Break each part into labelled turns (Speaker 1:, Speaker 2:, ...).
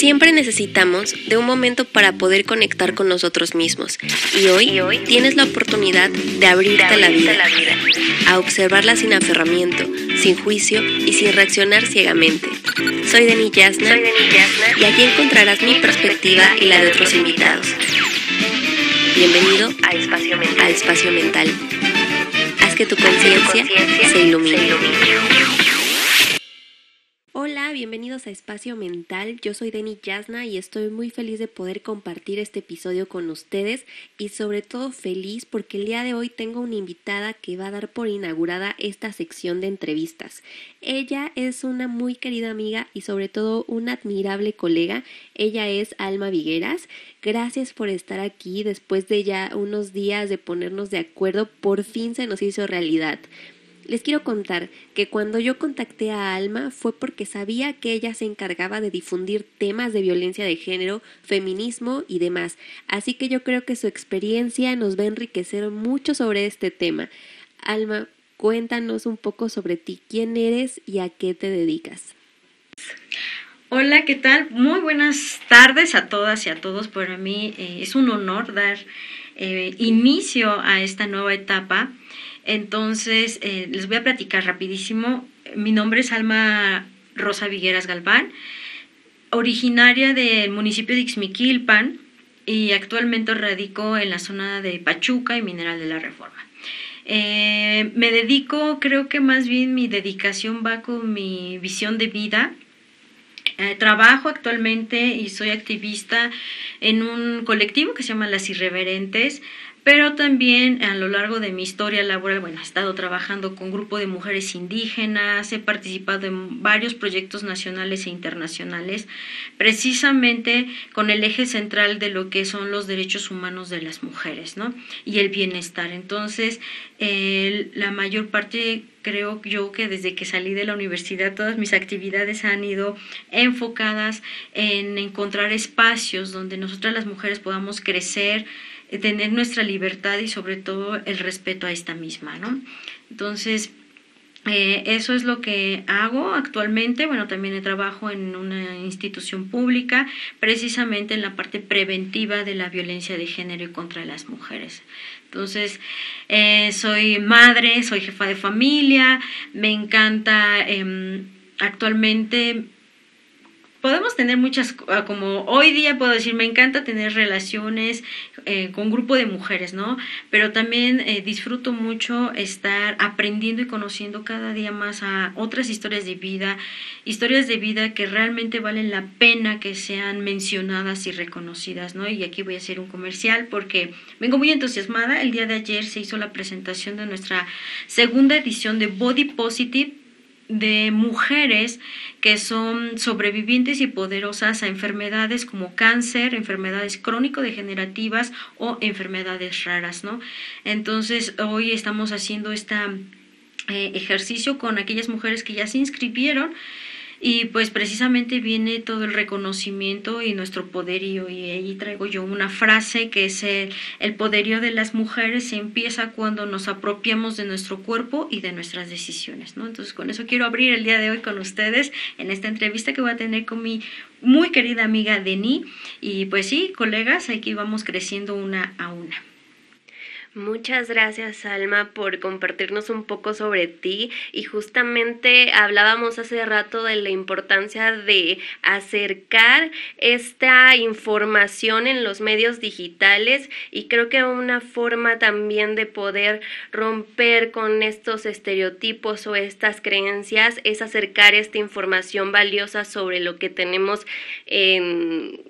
Speaker 1: Siempre necesitamos de un momento para poder conectar con nosotros mismos. Y hoy, tienes la oportunidad de abrirte, a la, vida, a observarla sin aferramiento, sin juicio y sin reaccionar ciegamente. Soy Deni Yasna, y aquí encontrarás mi perspectiva y la de otros invitados. Bienvenido a Espacio Mental. A Espacio Mental. Haz que tu conciencia se ilumine. Bienvenidos a Espacio Mental. Yo soy Deni Yasna y estoy muy feliz de poder compartir este episodio con ustedes y sobre todo feliz porque el día de hoy tengo una invitada que va a dar por inaugurada esta sección de entrevistas. Ella es una muy querida amiga y sobre todo una admirable colega. Ella es Alma Vigueras. Gracias por estar aquí después de ya unos días de ponernos de acuerdo. Por fin se nos hizo realidad. Les quiero contar que cuando yo contacté a Alma fue porque sabía que ella se encargaba de difundir temas de violencia de género, feminismo y demás, así que yo creo que su experiencia nos va a enriquecer mucho sobre este tema. Alma, cuéntanos un poco sobre ti, quién eres y a qué te dedicas.
Speaker 2: Hola, ¿qué tal? Muy buenas tardes a todas y a todos. Para mí eh, es un honor dar eh, inicio a esta nueva etapa entonces, eh, les voy a platicar rapidísimo. Mi nombre es Alma Rosa Vigueras Galván, originaria del municipio de Ixmiquilpan y actualmente radico en la zona de Pachuca y Mineral de la Reforma. Eh, me dedico, creo que más bien mi dedicación va con mi visión de vida. Eh, trabajo actualmente y soy activista en un colectivo que se llama Las Irreverentes, pero también a lo largo de mi historia laboral, bueno, he estado trabajando con grupo de mujeres indígenas, he participado en varios proyectos nacionales e internacionales, precisamente con el eje central de lo que son los derechos humanos de las mujeres, ¿no? Y el bienestar. Entonces, la mayor parte creo yo que desde que salí de la universidad todas mis actividades han ido enfocadas en encontrar espacios donde nosotras las mujeres podamos crecer, tener nuestra libertad y sobre todo el respeto a esta misma, ¿no? Entonces, eh, eso es lo que hago actualmente. Bueno, también trabajo en una institución pública, precisamente en la parte preventiva de la violencia de género contra las mujeres. Entonces, eh, soy madre, soy jefa de familia, me encanta em, actualmente podemos tener muchas, ah, como hoy día puedo decir, me encanta tener relaciones eh, con grupo de mujeres, ¿no? Pero también eh, disfruto mucho estar aprendiendo y conociendo cada día más a otras historias de vida, historias de vida que realmente valen la pena que sean mencionadas y reconocidas, ¿no? Y aquí voy a hacer un comercial porque vengo muy entusiasmada. El día de ayer se hizo la presentación de nuestra segunda edición de Body Positive de mujeres que son sobrevivientes y poderosas a enfermedades como cáncer, enfermedades crónico-degenerativas o enfermedades raras, ¿no? Entonces, hoy estamos haciendo este ejercicio con aquellas mujeres que ya se inscribieron y pues precisamente viene todo el reconocimiento y nuestro poderío. Y ahí traigo yo una frase que es el, el poderío de las mujeres se empieza cuando nos apropiamos de nuestro cuerpo y de nuestras decisiones. ¿no? Entonces con eso quiero abrir el día de hoy con ustedes en esta entrevista que voy a tener con mi muy querida amiga Deni. Y pues sí, colegas, aquí vamos creciendo una a una.
Speaker 1: Muchas gracias, Alma, por compartirnos un poco sobre ti. Y justamente hablábamos hace rato de la importancia de acercar esta información en los medios digitales y creo que una forma también de poder romper con estos estereotipos o estas creencias es acercar esta información valiosa sobre lo que tenemos en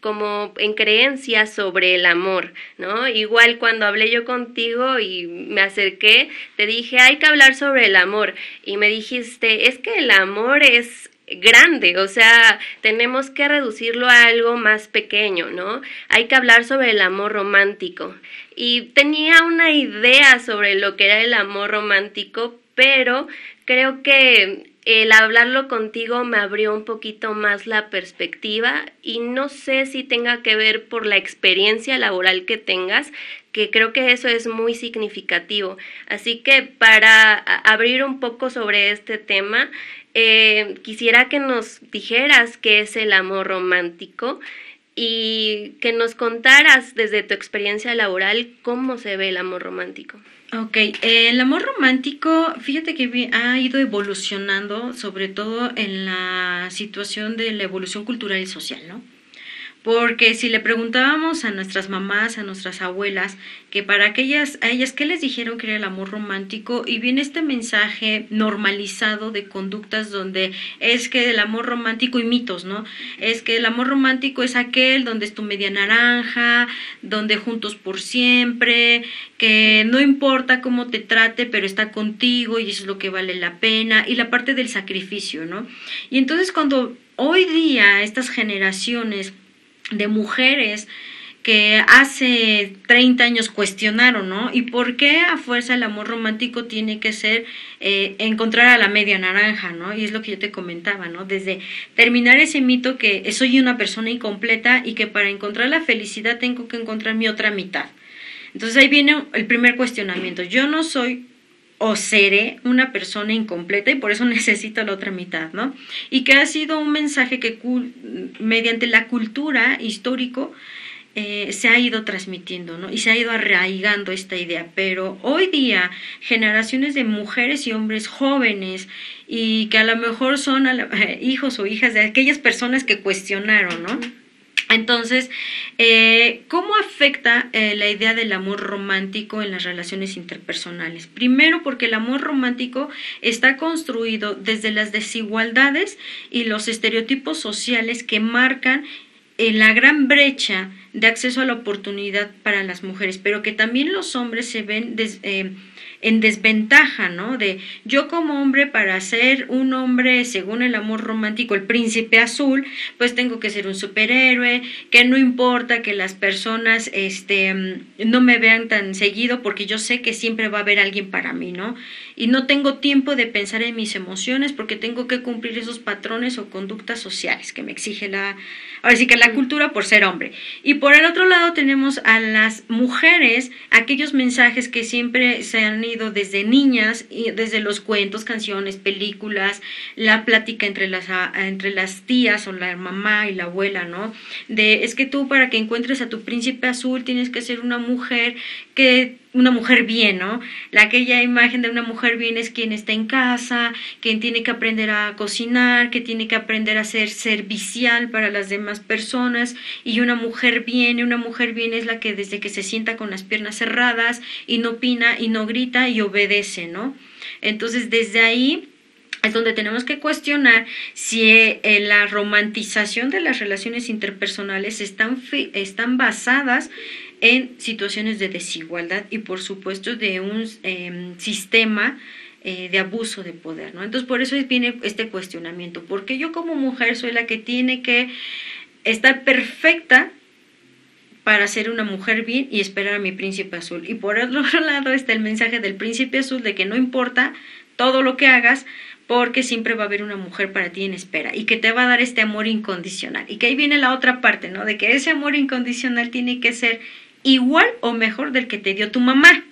Speaker 1: como en creencias sobre el amor, ¿no? Igual cuando hablé yo contigo y me acerqué, te dije, hay que hablar sobre el amor y me dijiste, es que el amor es grande, o sea, tenemos que reducirlo a algo más pequeño, ¿no? Hay que hablar sobre el amor romántico. Y tenía una idea sobre lo que era el amor romántico, pero creo que el hablarlo contigo me abrió un poquito más la perspectiva y no sé si tenga que ver por la experiencia laboral que tengas, que creo que eso es muy significativo. Así que para abrir un poco sobre este tema, eh, quisiera que nos dijeras qué es el amor romántico y que nos contaras desde tu experiencia laboral cómo se ve el amor romántico.
Speaker 2: Ok, el amor romántico, fíjate que ha ido evolucionando, sobre todo en la situación de la evolución cultural y social, ¿no? Porque si le preguntábamos a nuestras mamás, a nuestras abuelas, que para aquellas, a ellas, ¿qué les dijeron que era el amor romántico? Y viene este mensaje normalizado de conductas donde es que el amor romántico y mitos, ¿no? Es que el amor romántico es aquel donde es tu media naranja, donde juntos por siempre, que no importa cómo te trate, pero está contigo y eso es lo que vale la pena, y la parte del sacrificio, ¿no? Y entonces cuando hoy día estas generaciones de mujeres que hace 30 años cuestionaron, ¿no? ¿Y por qué a fuerza el amor romántico tiene que ser eh, encontrar a la media naranja, ¿no? Y es lo que yo te comentaba, ¿no? Desde terminar ese mito que soy una persona incompleta y que para encontrar la felicidad tengo que encontrar mi otra mitad. Entonces ahí viene el primer cuestionamiento. Yo no soy o seré una persona incompleta y por eso necesito la otra mitad, ¿no? Y que ha sido un mensaje que mediante la cultura histórico eh, se ha ido transmitiendo, ¿no? Y se ha ido arraigando esta idea. Pero hoy día, generaciones de mujeres y hombres jóvenes y que a lo mejor son hijos o hijas de aquellas personas que cuestionaron, ¿no? Entonces, eh, ¿cómo afecta eh, la idea del amor romántico en las relaciones interpersonales? Primero, porque el amor romántico está construido desde las desigualdades y los estereotipos sociales que marcan eh, la gran brecha de acceso a la oportunidad para las mujeres, pero que también los hombres se ven en desventaja, ¿no? De yo como hombre para ser un hombre según el amor romántico, el príncipe azul, pues tengo que ser un superhéroe, que no importa que las personas este no me vean tan seguido porque yo sé que siempre va a haber alguien para mí, ¿no? Y no tengo tiempo de pensar en mis emociones porque tengo que cumplir esos patrones o conductas sociales que me exige la ahora sí que la cultura por ser hombre. Y por el otro lado tenemos a las mujeres, aquellos mensajes que siempre se han desde niñas, y desde los cuentos, canciones, películas, la plática entre las, entre las tías o la mamá y la abuela, ¿no? De es que tú para que encuentres a tu príncipe azul tienes que ser una mujer una mujer bien, ¿no? La aquella imagen de una mujer bien es quien está en casa, quien tiene que aprender a cocinar, que tiene que aprender a ser servicial para las demás personas y una mujer bien, una mujer bien es la que desde que se sienta con las piernas cerradas y no opina y no grita y obedece, ¿no? Entonces desde ahí es donde tenemos que cuestionar si eh, la romantización de las relaciones interpersonales están, están basadas en situaciones de desigualdad y por supuesto de un em, sistema eh, de abuso de poder, ¿no? Entonces por eso viene este cuestionamiento, porque yo como mujer soy la que tiene que estar perfecta para ser una mujer bien y esperar a mi príncipe azul. Y por otro lado está el mensaje del príncipe azul de que no importa todo lo que hagas, porque siempre va a haber una mujer para ti en espera y que te va a dar este amor incondicional. Y que ahí viene la otra parte, ¿no? De que ese amor incondicional tiene que ser igual o mejor del que te dio tu mamá.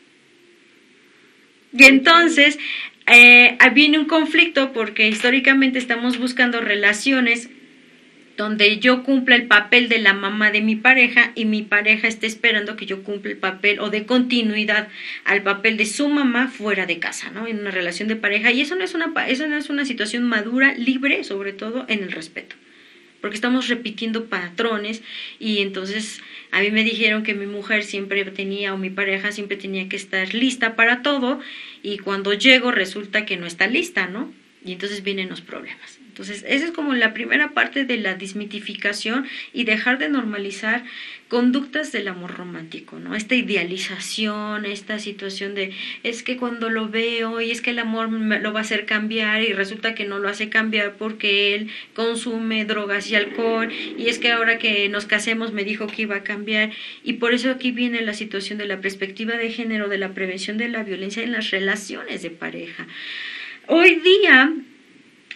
Speaker 2: Y entonces eh, viene un conflicto porque históricamente estamos buscando relaciones donde yo cumpla el papel de la mamá de mi pareja y mi pareja esté esperando que yo cumpla el papel o de continuidad al papel de su mamá fuera de casa, ¿no? En una relación de pareja. Y eso no es una, eso no es una situación madura, libre, sobre todo en el respeto porque estamos repitiendo patrones y entonces a mí me dijeron que mi mujer siempre tenía o mi pareja siempre tenía que estar lista para todo y cuando llego resulta que no está lista, ¿no? Y entonces vienen los problemas. Entonces, esa es como la primera parte de la desmitificación y dejar de normalizar conductas del amor romántico, ¿no? Esta idealización, esta situación de es que cuando lo veo y es que el amor lo va a hacer cambiar y resulta que no lo hace cambiar porque él consume drogas y alcohol y es que ahora que nos casemos me dijo que iba a cambiar y por eso aquí viene la situación de la perspectiva de género, de la prevención de la violencia en las relaciones de pareja. Hoy día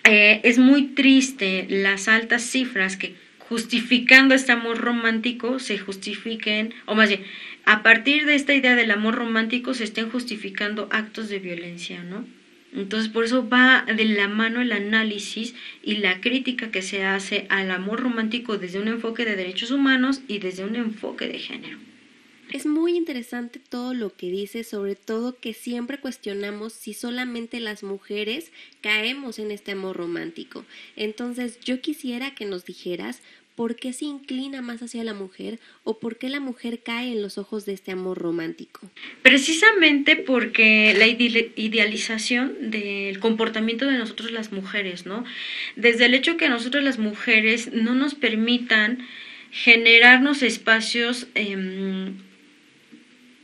Speaker 2: eh, es muy triste las altas cifras que justificando este amor romántico se justifiquen, o más bien, a partir de esta idea del amor romántico se estén justificando actos de violencia, ¿no? Entonces, por eso va de la mano el análisis y la crítica que se hace al amor romántico desde un enfoque de derechos humanos y desde un enfoque de género.
Speaker 1: Es muy interesante todo lo que dice, sobre todo que siempre cuestionamos si solamente las mujeres caemos en este amor romántico. Entonces, yo quisiera que nos dijeras por qué se inclina más hacia la mujer o por qué la mujer cae en los ojos de este amor romántico.
Speaker 2: Precisamente porque la idealización del comportamiento de nosotros las mujeres, ¿no? Desde el hecho que nosotros las mujeres no nos permitan generarnos espacios em,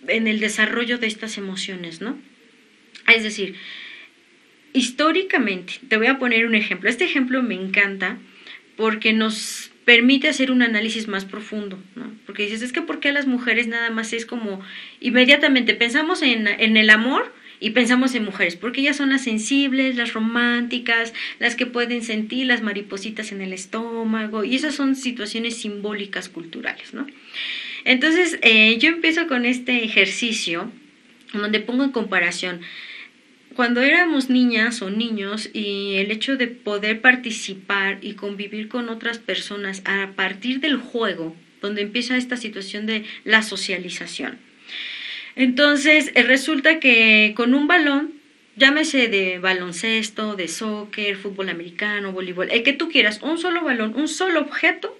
Speaker 2: en el desarrollo de estas emociones, ¿no? Es decir, históricamente, te voy a poner un ejemplo. Este ejemplo me encanta porque nos permite hacer un análisis más profundo, ¿no? Porque dices, es que ¿por qué las mujeres nada más es como, inmediatamente pensamos en, en el amor y pensamos en mujeres, porque ellas son las sensibles, las románticas, las que pueden sentir las maripositas en el estómago, y esas son situaciones simbólicas culturales, ¿no? Entonces, eh, yo empiezo con este ejercicio donde pongo en comparación cuando éramos niñas o niños y el hecho de poder participar y convivir con otras personas a partir del juego, donde empieza esta situación de la socialización. Entonces, eh, resulta que con un balón, llámese de baloncesto, de soccer, fútbol americano, voleibol, el que tú quieras, un solo balón, un solo objeto,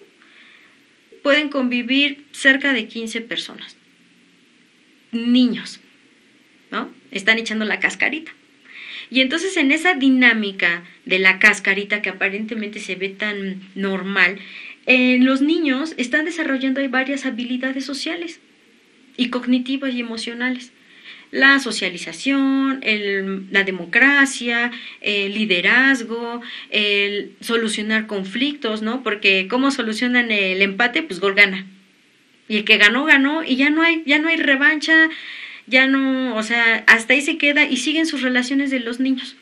Speaker 2: pueden convivir cerca de 15 personas. Niños, ¿no? Están echando la cascarita. Y entonces en esa dinámica de la cascarita que aparentemente se ve tan normal, eh, los niños están desarrollando varias habilidades sociales y cognitivas y emocionales. La socialización, la democracia, el liderazgo, el solucionar conflictos, ¿no? Porque ¿cómo solucionan el empate? Pues gol gana. Y el que ganó, ganó y ya no hay, ya no hay revancha, ya no, o sea, hasta ahí se queda y siguen sus relaciones de los niños.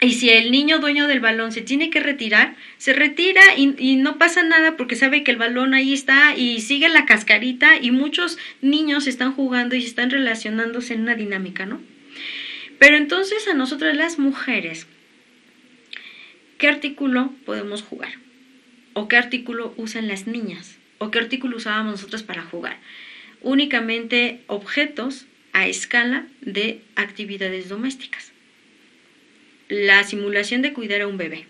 Speaker 2: Y si el niño dueño del balón se tiene que retirar, se retira y, no pasa nada porque sabe que el balón ahí está y sigue la cascarita y muchos niños están jugando y están relacionándose en una dinámica, ¿no? Pero entonces a nosotras las mujeres, ¿qué artículo podemos jugar? ¿O qué artículo usan las niñas? ¿O qué artículo usábamos nosotros para jugar? únicamente objetos a escala de actividades domésticas. La simulación de cuidar a un bebé.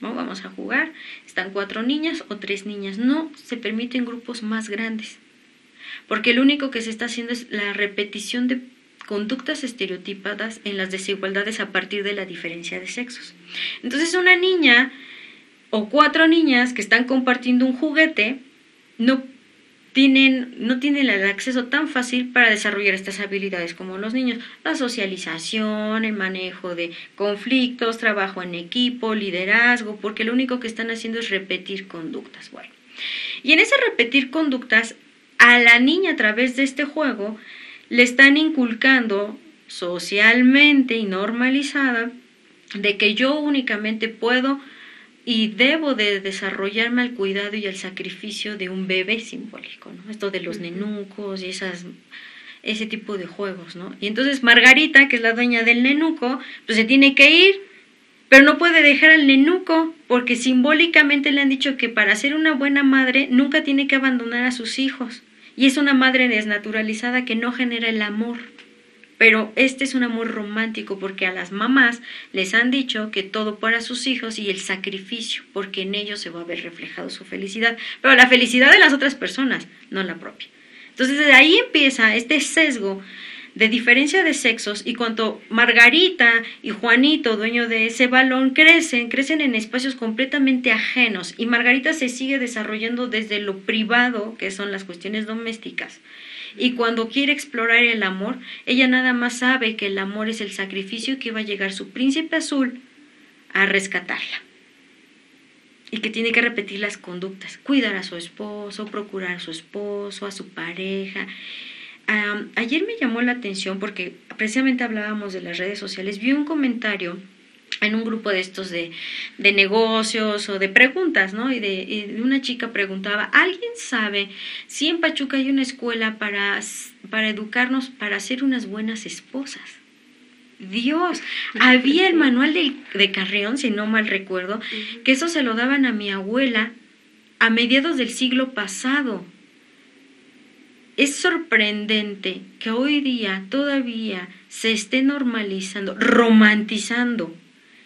Speaker 2: Vamos a jugar, están cuatro niñas o tres niñas. No se permiten grupos más grandes, porque lo único que se está haciendo es la repetición de conductas estereotipadas en las desigualdades a partir de la diferencia de sexos. Entonces una niña o cuatro niñas que están compartiendo un juguete no tienen, no tienen el acceso tan fácil para desarrollar estas habilidades como los niños. La socialización, el manejo de conflictos, trabajo en equipo, liderazgo, porque lo único que están haciendo es repetir conductas. Bueno, y en ese repetir conductas, a la niña a través de este juego le están inculcando socialmente y normalizada de que yo únicamente puedo y debo de desarrollarme al cuidado y al sacrificio de un bebé simbólico, ¿no? Esto de los nenucos y esas ese tipo de juegos, ¿no? Y entonces Margarita, que es la dueña del nenuco, pues se tiene que ir, pero no puede dejar al nenuco, porque simbólicamente le han dicho que para ser una buena madre nunca tiene que abandonar a sus hijos. Y es una madre desnaturalizada que no genera el amor. Pero este es un amor romántico porque a las mamás les han dicho que todo para sus hijos y el sacrificio, porque en ellos se va a ver reflejado su felicidad, pero la felicidad de las otras personas, no la propia. Entonces desde ahí empieza este sesgo de diferencia de sexos y cuando Margarita y Juanito, dueño de ese balón, crecen, crecen en espacios completamente ajenos y Margarita se sigue desarrollando desde lo privado, que son las cuestiones domésticas, y cuando quiere explorar el amor, ella nada más sabe que el amor es el sacrificio que va a llegar su príncipe azul a rescatarla. Y que tiene que repetir las conductas, cuidar a su esposo, procurar a su esposo, a su pareja. ayer me llamó la atención porque precisamente hablábamos de las redes sociales, vi un comentario en un grupo de estos de, de negocios o de preguntas, ¿no? Y de, y de, una chica preguntaba, ¿alguien sabe si en Pachuca hay una escuela para, para educarnos para ser unas buenas esposas? Dios, había el manual de, de Carrión, si no mal recuerdo, que eso se lo daban a mi abuela a mediados del siglo pasado. Es sorprendente que hoy día todavía se esté normalizando, romantizando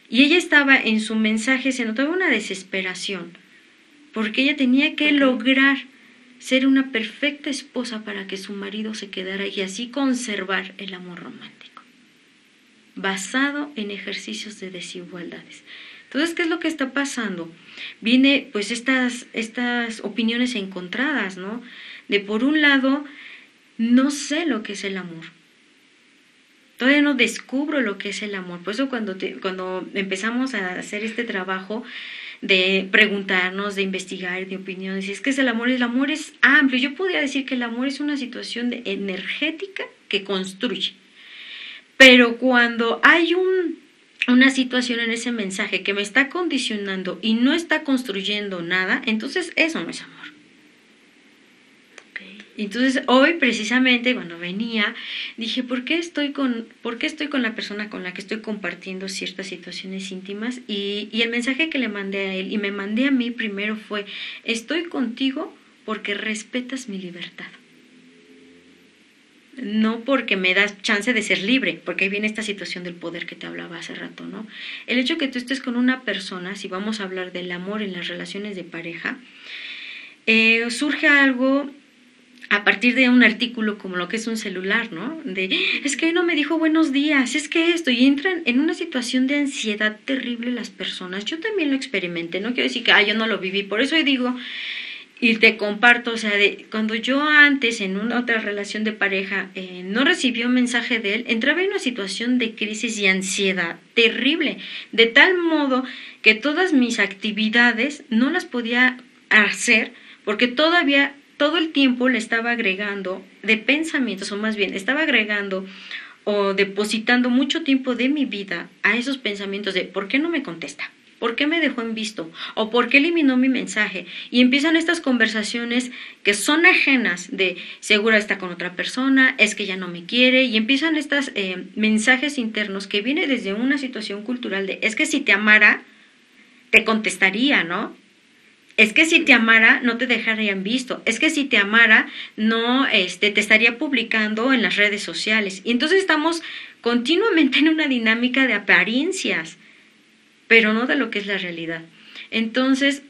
Speaker 2: y ella estaba en su mensaje, se notaba una desesperación, porque ella tenía que lograr ser una perfecta esposa para que su marido se quedara y así conservar el amor romántico, basado en ejercicios de desigualdades. Entonces, ¿qué es lo que está pasando? Viene pues estas, estas opiniones encontradas, ¿no? De por un lado, no sé lo que es el amor, todavía no descubro lo que es el amor. Por eso cuando, cuando empezamos a hacer este trabajo de preguntarnos, de investigar, de opiniones, es que es el amor, el amor es amplio. Yo podría decir que el amor es una situación de energética que construye. Pero cuando hay un, una situación en ese mensaje que me está condicionando y no está construyendo nada, entonces eso no es amor. Entonces hoy precisamente cuando venía dije, ¿por qué estoy con, por qué estoy con la persona con la que estoy compartiendo ciertas situaciones íntimas? Y, y el mensaje que le mandé a él y me mandé a mí primero fue, estoy contigo porque respetas mi libertad. No porque me das chance de ser libre, porque ahí viene esta situación del poder que te hablaba hace rato, ¿no? El hecho que tú estés con una persona, si vamos a hablar del amor en las relaciones de pareja, eh, surge algo a partir de un artículo como lo que es un celular, ¿no? De, es que no me dijo buenos días, es que esto, y entran en una situación de ansiedad terrible las personas. Yo también lo experimenté, no quiero decir que, ah, yo no lo viví, por eso digo, y te comparto, o sea, de, cuando yo antes en una otra relación de pareja eh, no recibí un mensaje de él, entraba en una situación de crisis y ansiedad terrible, de tal modo que todas mis actividades no las podía hacer porque todavía todo el tiempo le estaba agregando de pensamientos, o más bien, estaba agregando o depositando mucho tiempo de mi vida a esos pensamientos de ¿por qué no me contesta? ¿Por qué me dejó en visto? ¿O por qué eliminó mi mensaje? Y empiezan estas conversaciones que son ajenas de segura está con otra persona, es que ya no me quiere, y empiezan estos eh, mensajes internos que vienen desde una situación cultural de es que si te amara, te contestaría, ¿no? Es que si te amara no te dejarían visto, es que si te amara no este, te estaría publicando en las redes sociales. Y entonces estamos continuamente en una dinámica de apariencias, pero no de lo que es la realidad. Entonces,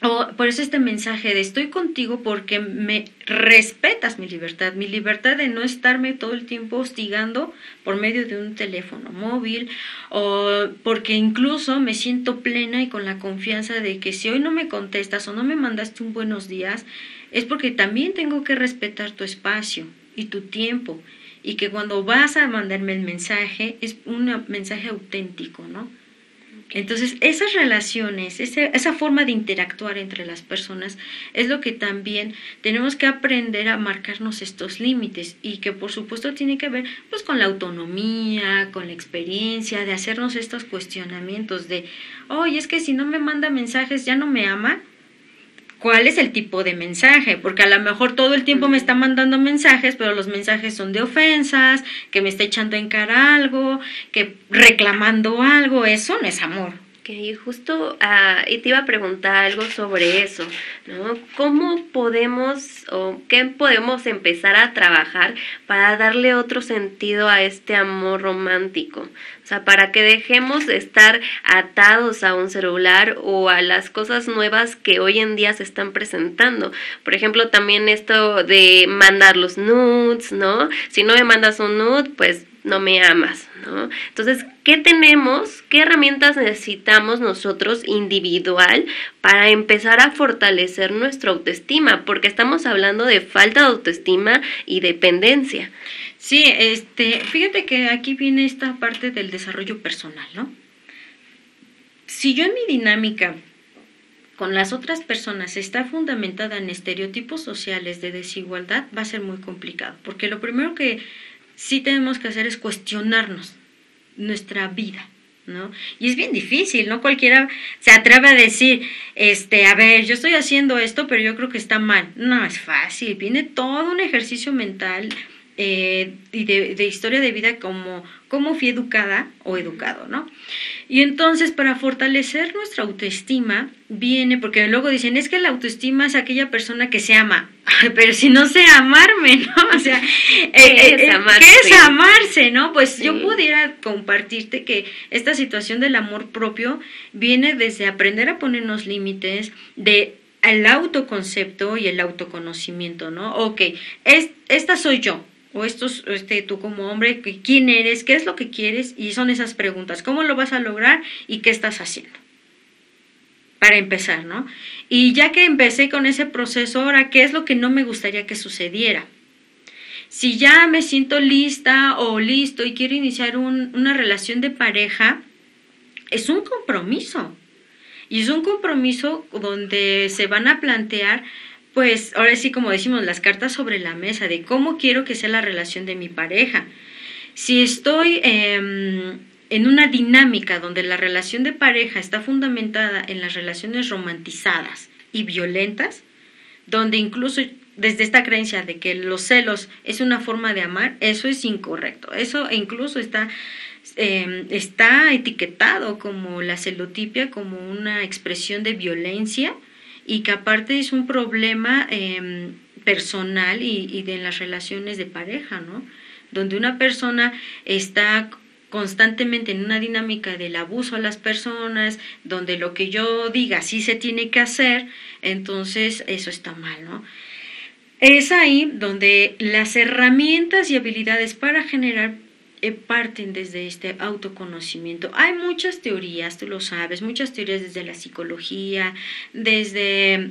Speaker 2: por eso este mensaje de estoy contigo porque me respetas mi libertad, mi libertad de no estarme todo el tiempo hostigando por medio de un teléfono móvil o porque incluso me siento plena y con la confianza de que si hoy no me contestas o no me mandaste un buenos días, es porque también tengo que respetar tu espacio y tu tiempo y que cuando vas a mandarme el mensaje es un mensaje auténtico, ¿no? Entonces, esas relaciones, esa, forma de interactuar entre las personas es lo que también tenemos que aprender a marcarnos estos límites y que por supuesto tiene que ver pues con la autonomía, con la experiencia, de hacernos estos cuestionamientos de, oye, es que si no me manda mensajes ya no me ama. ¿Cuál es el tipo de mensaje? Porque a lo mejor todo el tiempo me está mandando mensajes, pero los mensajes son de ofensas, que me está echando en cara algo, que reclamando algo, eso no es amor.
Speaker 1: Y justo uh, y te iba a preguntar algo sobre eso, ¿no? ¿Cómo podemos o qué podemos empezar a trabajar para darle otro sentido a este amor romántico? Sea, para que dejemos de estar atados a un celular o a las cosas nuevas que hoy en día se están presentando. Por ejemplo, también esto de mandar los nudes, ¿no? Si no me mandas un nude, pues no me amas, ¿no? Entonces, ¿qué tenemos? ¿Qué herramientas necesitamos nosotros individual para empezar a fortalecer nuestra autoestima? Porque estamos hablando de falta de autoestima y dependencia.
Speaker 2: Sí, este, fíjate que aquí viene esta parte del desarrollo personal, ¿no? Si yo en mi dinámica con las otras personas está fundamentada en estereotipos sociales de desigualdad, va a ser muy complicado, porque lo primero que sí tenemos que hacer es cuestionarnos nuestra vida, ¿no? Y es bien difícil, no cualquiera se atreve a decir, este, a ver, yo estoy haciendo esto, pero yo creo que está mal. No, es fácil, viene todo un ejercicio mental eh, y de, historia de vida como cómo fui educada o educado, ¿no? Y entonces para fortalecer nuestra autoestima viene, porque luego dicen, es que la autoestima es aquella persona que se ama, pero si no sé amarme, ¿no? O sea, ¿qué, eh, es, eh, amarse? ¿qué es amarse, no? Pues yo pudiera compartirte que esta situación del amor propio viene desde aprender a ponernos límites, de el autoconcepto y el autoconocimiento, ¿no? Ok, es, esta soy yo, o estos, este, tú como hombre, quién eres, qué es lo que quieres, y son esas preguntas, ¿cómo lo vas a lograr y qué estás haciendo? Para empezar, ¿no? Y ya que empecé con ese proceso, ahora, ¿qué es lo que no me gustaría que sucediera? Si ya me siento lista o listo y quiero iniciar una relación de pareja, es un compromiso. Y es un compromiso donde se van a plantear pues ahora sí, como decimos, las cartas sobre la mesa de cómo quiero que sea la relación de mi pareja. Si estoy em, en una dinámica donde la relación de pareja está fundamentada en las relaciones romantizadas y violentas, donde incluso desde esta creencia de que los celos es una forma de amar, eso es incorrecto. Eso incluso está, em, está etiquetado como la celotipia, como una expresión de violencia y que aparte es un problema em, personal y, de las relaciones de pareja, ¿no? Donde una persona está constantemente en una dinámica del abuso a las personas, donde lo que yo diga sí se tiene que hacer, entonces eso está mal, ¿no? Es ahí donde las herramientas y habilidades para generar parten desde este autoconocimiento. Hay muchas teorías, tú lo sabes, muchas teorías desde la psicología, desde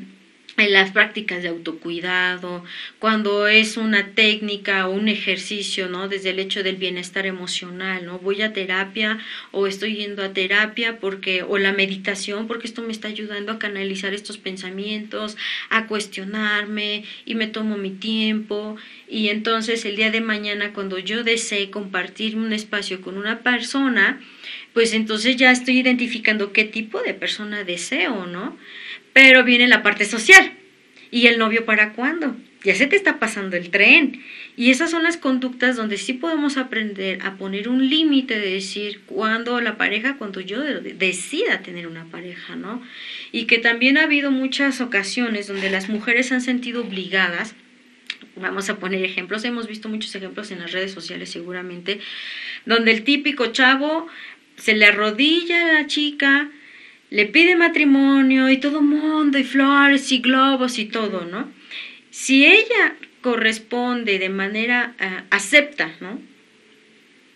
Speaker 2: en las prácticas de autocuidado, cuando es una técnica o un ejercicio, ¿no? Desde el hecho del bienestar emocional, ¿no? Voy a terapia o estoy yendo a terapia porque o la meditación porque esto me está ayudando a canalizar estos pensamientos, a cuestionarme y me tomo mi tiempo y entonces el día de mañana cuando yo desee compartir un espacio con una persona, pues entonces ya estoy identificando qué tipo de persona deseo, ¿no? Pero viene la parte social. ¿Y el novio para cuándo? Ya se te está pasando el tren. Y esas son las conductas donde sí podemos aprender a poner un límite de decir cuándo la pareja, cuando yo decida tener una pareja, ¿no? Y que también ha habido muchas ocasiones donde las mujeres han sentido obligadas Vamos a poner ejemplos, hemos visto muchos ejemplos en las redes sociales seguramente, donde el típico chavo se le arrodilla a la chica, le pide matrimonio y todo mundo y flores y globos y todo, ¿no? Si ella corresponde de manera uh, acepta, ¿no?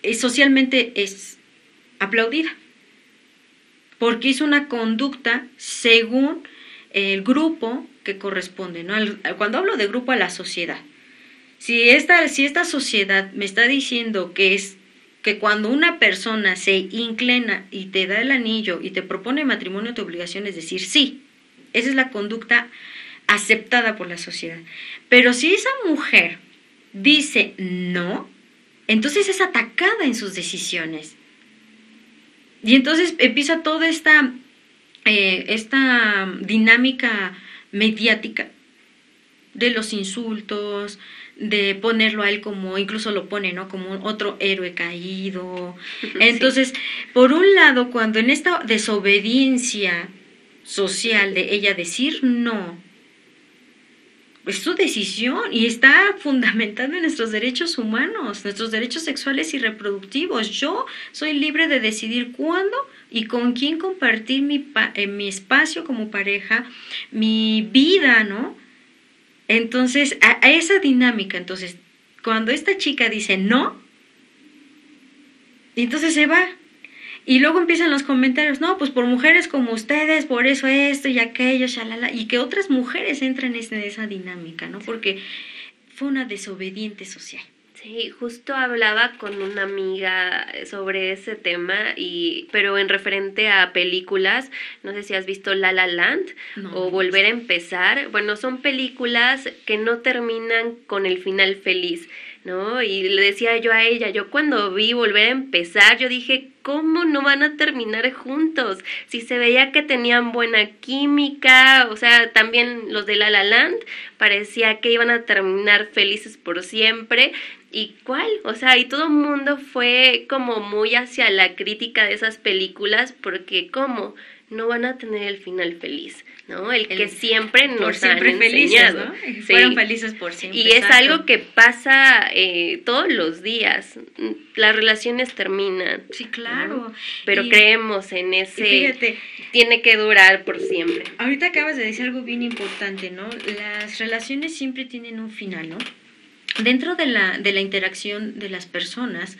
Speaker 2: Eh, socialmente es aplaudida, porque es una conducta según el grupo que corresponde, ¿no? cuando hablo de grupo a la sociedad, si esta, si esta sociedad me está diciendo que es que cuando una persona se inclina y te da el anillo y te propone matrimonio, tu obligación es decir sí. Esa es la conducta aceptada por la sociedad. Pero si esa mujer dice no, entonces es atacada en sus decisiones. Y entonces empieza toda esta, eh, esta dinámica mediática de los insultos, de ponerlo a él como, incluso lo pone, ¿no? Como otro héroe caído. Entonces, por un lado, cuando en esta desobediencia social de ella decir no, es su decisión y está fundamentando en nuestros derechos humanos, nuestros derechos sexuales y reproductivos. Yo soy libre de decidir cuándo y con quién compartir mi, eh, mi espacio como pareja, mi vida, ¿no? Entonces, a, esa dinámica, entonces, cuando esta chica dice no, entonces se va. Y luego empiezan los comentarios, no, pues por mujeres como ustedes, por eso esto y aquello, shalala, y que otras mujeres entren en esa dinámica, ¿no? Porque fue una desobediente social.
Speaker 1: Sí, justo hablaba con una amiga sobre ese tema y pero en referente a películas, no sé si has visto La La Land o Volver a empezar. Bueno, son películas que no terminan con el final feliz ¿no? Y le decía yo a ella, yo cuando vi volver a empezar, yo dije, ¿cómo no van a terminar juntos? Si se veía que tenían buena química, o sea, también los de La La Land, parecía que iban a terminar felices por siempre. ¿Y cuál? O sea, y todo el mundo fue como muy hacia la crítica de esas películas, porque ¿cómo? No van a tener el final feliz. ¿no? El, que siempre nos siempre han enseñado.
Speaker 2: Fueron felices por siempre.
Speaker 1: Y es algo que pasa eh, todos los días. Las relaciones terminan.
Speaker 2: Sí, claro.
Speaker 1: Pero creemos en ese... Fíjate, tiene que durar por siempre.
Speaker 2: Ahorita acabas de decir algo bien importante, ¿no? Las relaciones siempre tienen un final, ¿no? Dentro de la, de la interacción de las personas,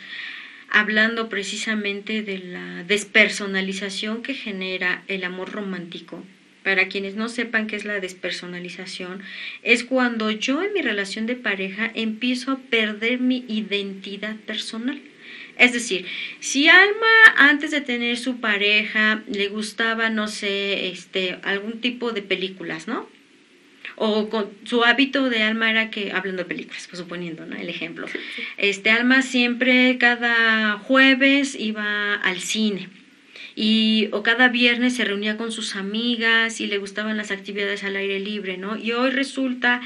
Speaker 2: hablando precisamente de la despersonalización que genera el amor romántico, para quienes no sepan qué es la despersonalización, es cuando yo en mi relación de pareja empiezo a perder mi identidad personal. Es decir, si Alma antes de tener su pareja le gustaba, no sé, este, algún tipo de películas, ¿no? O con, su hábito de Alma era que, hablando de películas, pues suponiendo, ¿no? El ejemplo. Este, Alma siempre cada jueves iba al cine y o cada viernes se reunía con sus amigas y le gustaban las actividades al aire libre, ¿no? Y hoy resulta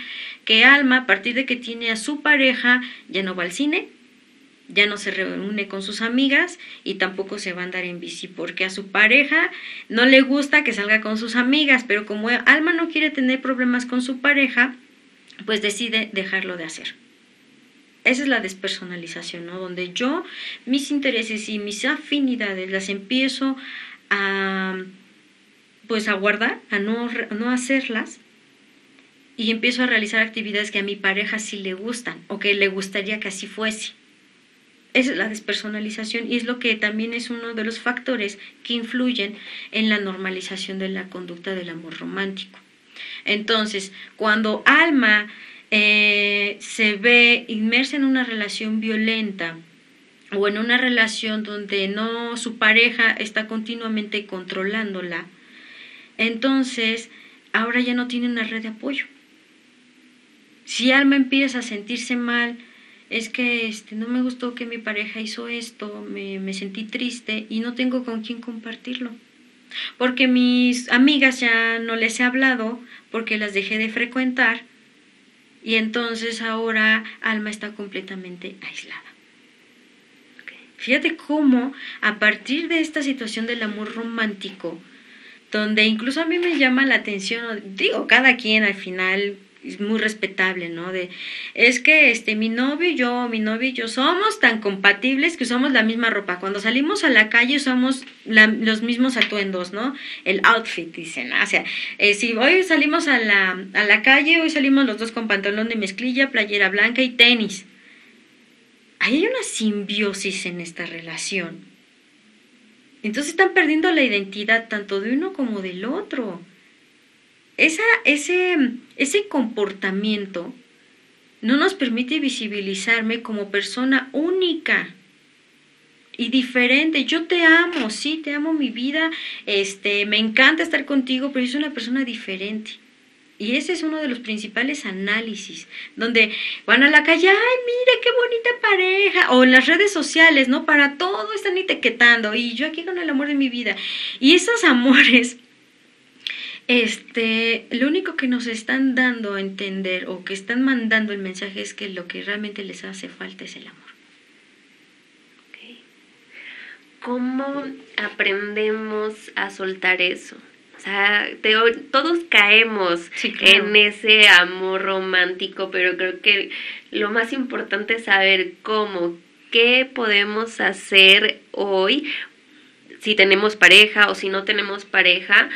Speaker 2: que Alma, a partir de que tiene a su pareja, ya no va al cine, ya no se reúne con sus amigas y tampoco se va a andar en bici porque a su pareja no le gusta que salga con sus amigas, pero como Alma no quiere tener problemas con su pareja, pues decide dejarlo de hacer. Esa es la despersonalización, ¿no? Donde yo mis intereses y mis afinidades las empiezo a pues a guardar, a no, no hacerlas y empiezo a realizar actividades que a mi pareja sí le gustan o que le gustaría que así fuese. Es la despersonalización y es lo que también es uno de los factores que influyen en la normalización de la conducta del amor romántico. Entonces, cuando Alma eh, se ve inmersa en una relación violenta o en una relación donde no su pareja está continuamente controlándola, entonces ahora ya no tiene una red de apoyo. Si Alma empieza a sentirse mal, es que este, no me gustó que mi pareja hizo esto, me, me sentí triste y no tengo con quién compartirlo. Porque mis amigas ya no les he hablado, porque las dejé de frecuentar y entonces ahora Alma está completamente aislada. Fíjate cómo a partir de esta situación del amor romántico, donde incluso a mí me llama la atención, digo, cada quien al final muy respetable, ¿no? De, es que este, mi novio y yo, mi novio y yo somos tan compatibles que usamos la misma ropa. Cuando salimos a la calle usamos los mismos atuendos, ¿no? El outfit, dicen. O sea, eh, si hoy salimos a la, a la calle, hoy salimos los dos con pantalón de mezclilla, playera blanca y tenis. Ahí hay una simbiosis en esta relación. Entonces están perdiendo la identidad tanto de uno como del otro esa, ese, ese comportamiento no nos permite visibilizarme como persona única y diferente. Yo te amo, sí, te amo mi vida, este, me encanta estar contigo, pero yo soy una persona diferente. Y ese es uno de los principales análisis, donde van a la calle, ay, mira qué bonita pareja, o en las redes sociales, ¿no? Para todo están etiquetando, y yo aquí con el amor de mi vida. Y esos amores este, lo único que nos están dando a entender o que están mandando el mensaje es que lo que realmente les hace falta es el amor.
Speaker 1: ¿Cómo aprendemos a soltar eso? O sea, todos caemos en ese amor romántico, pero creo que lo más importante es saber cómo, qué podemos hacer hoy, si tenemos pareja o si no tenemos pareja,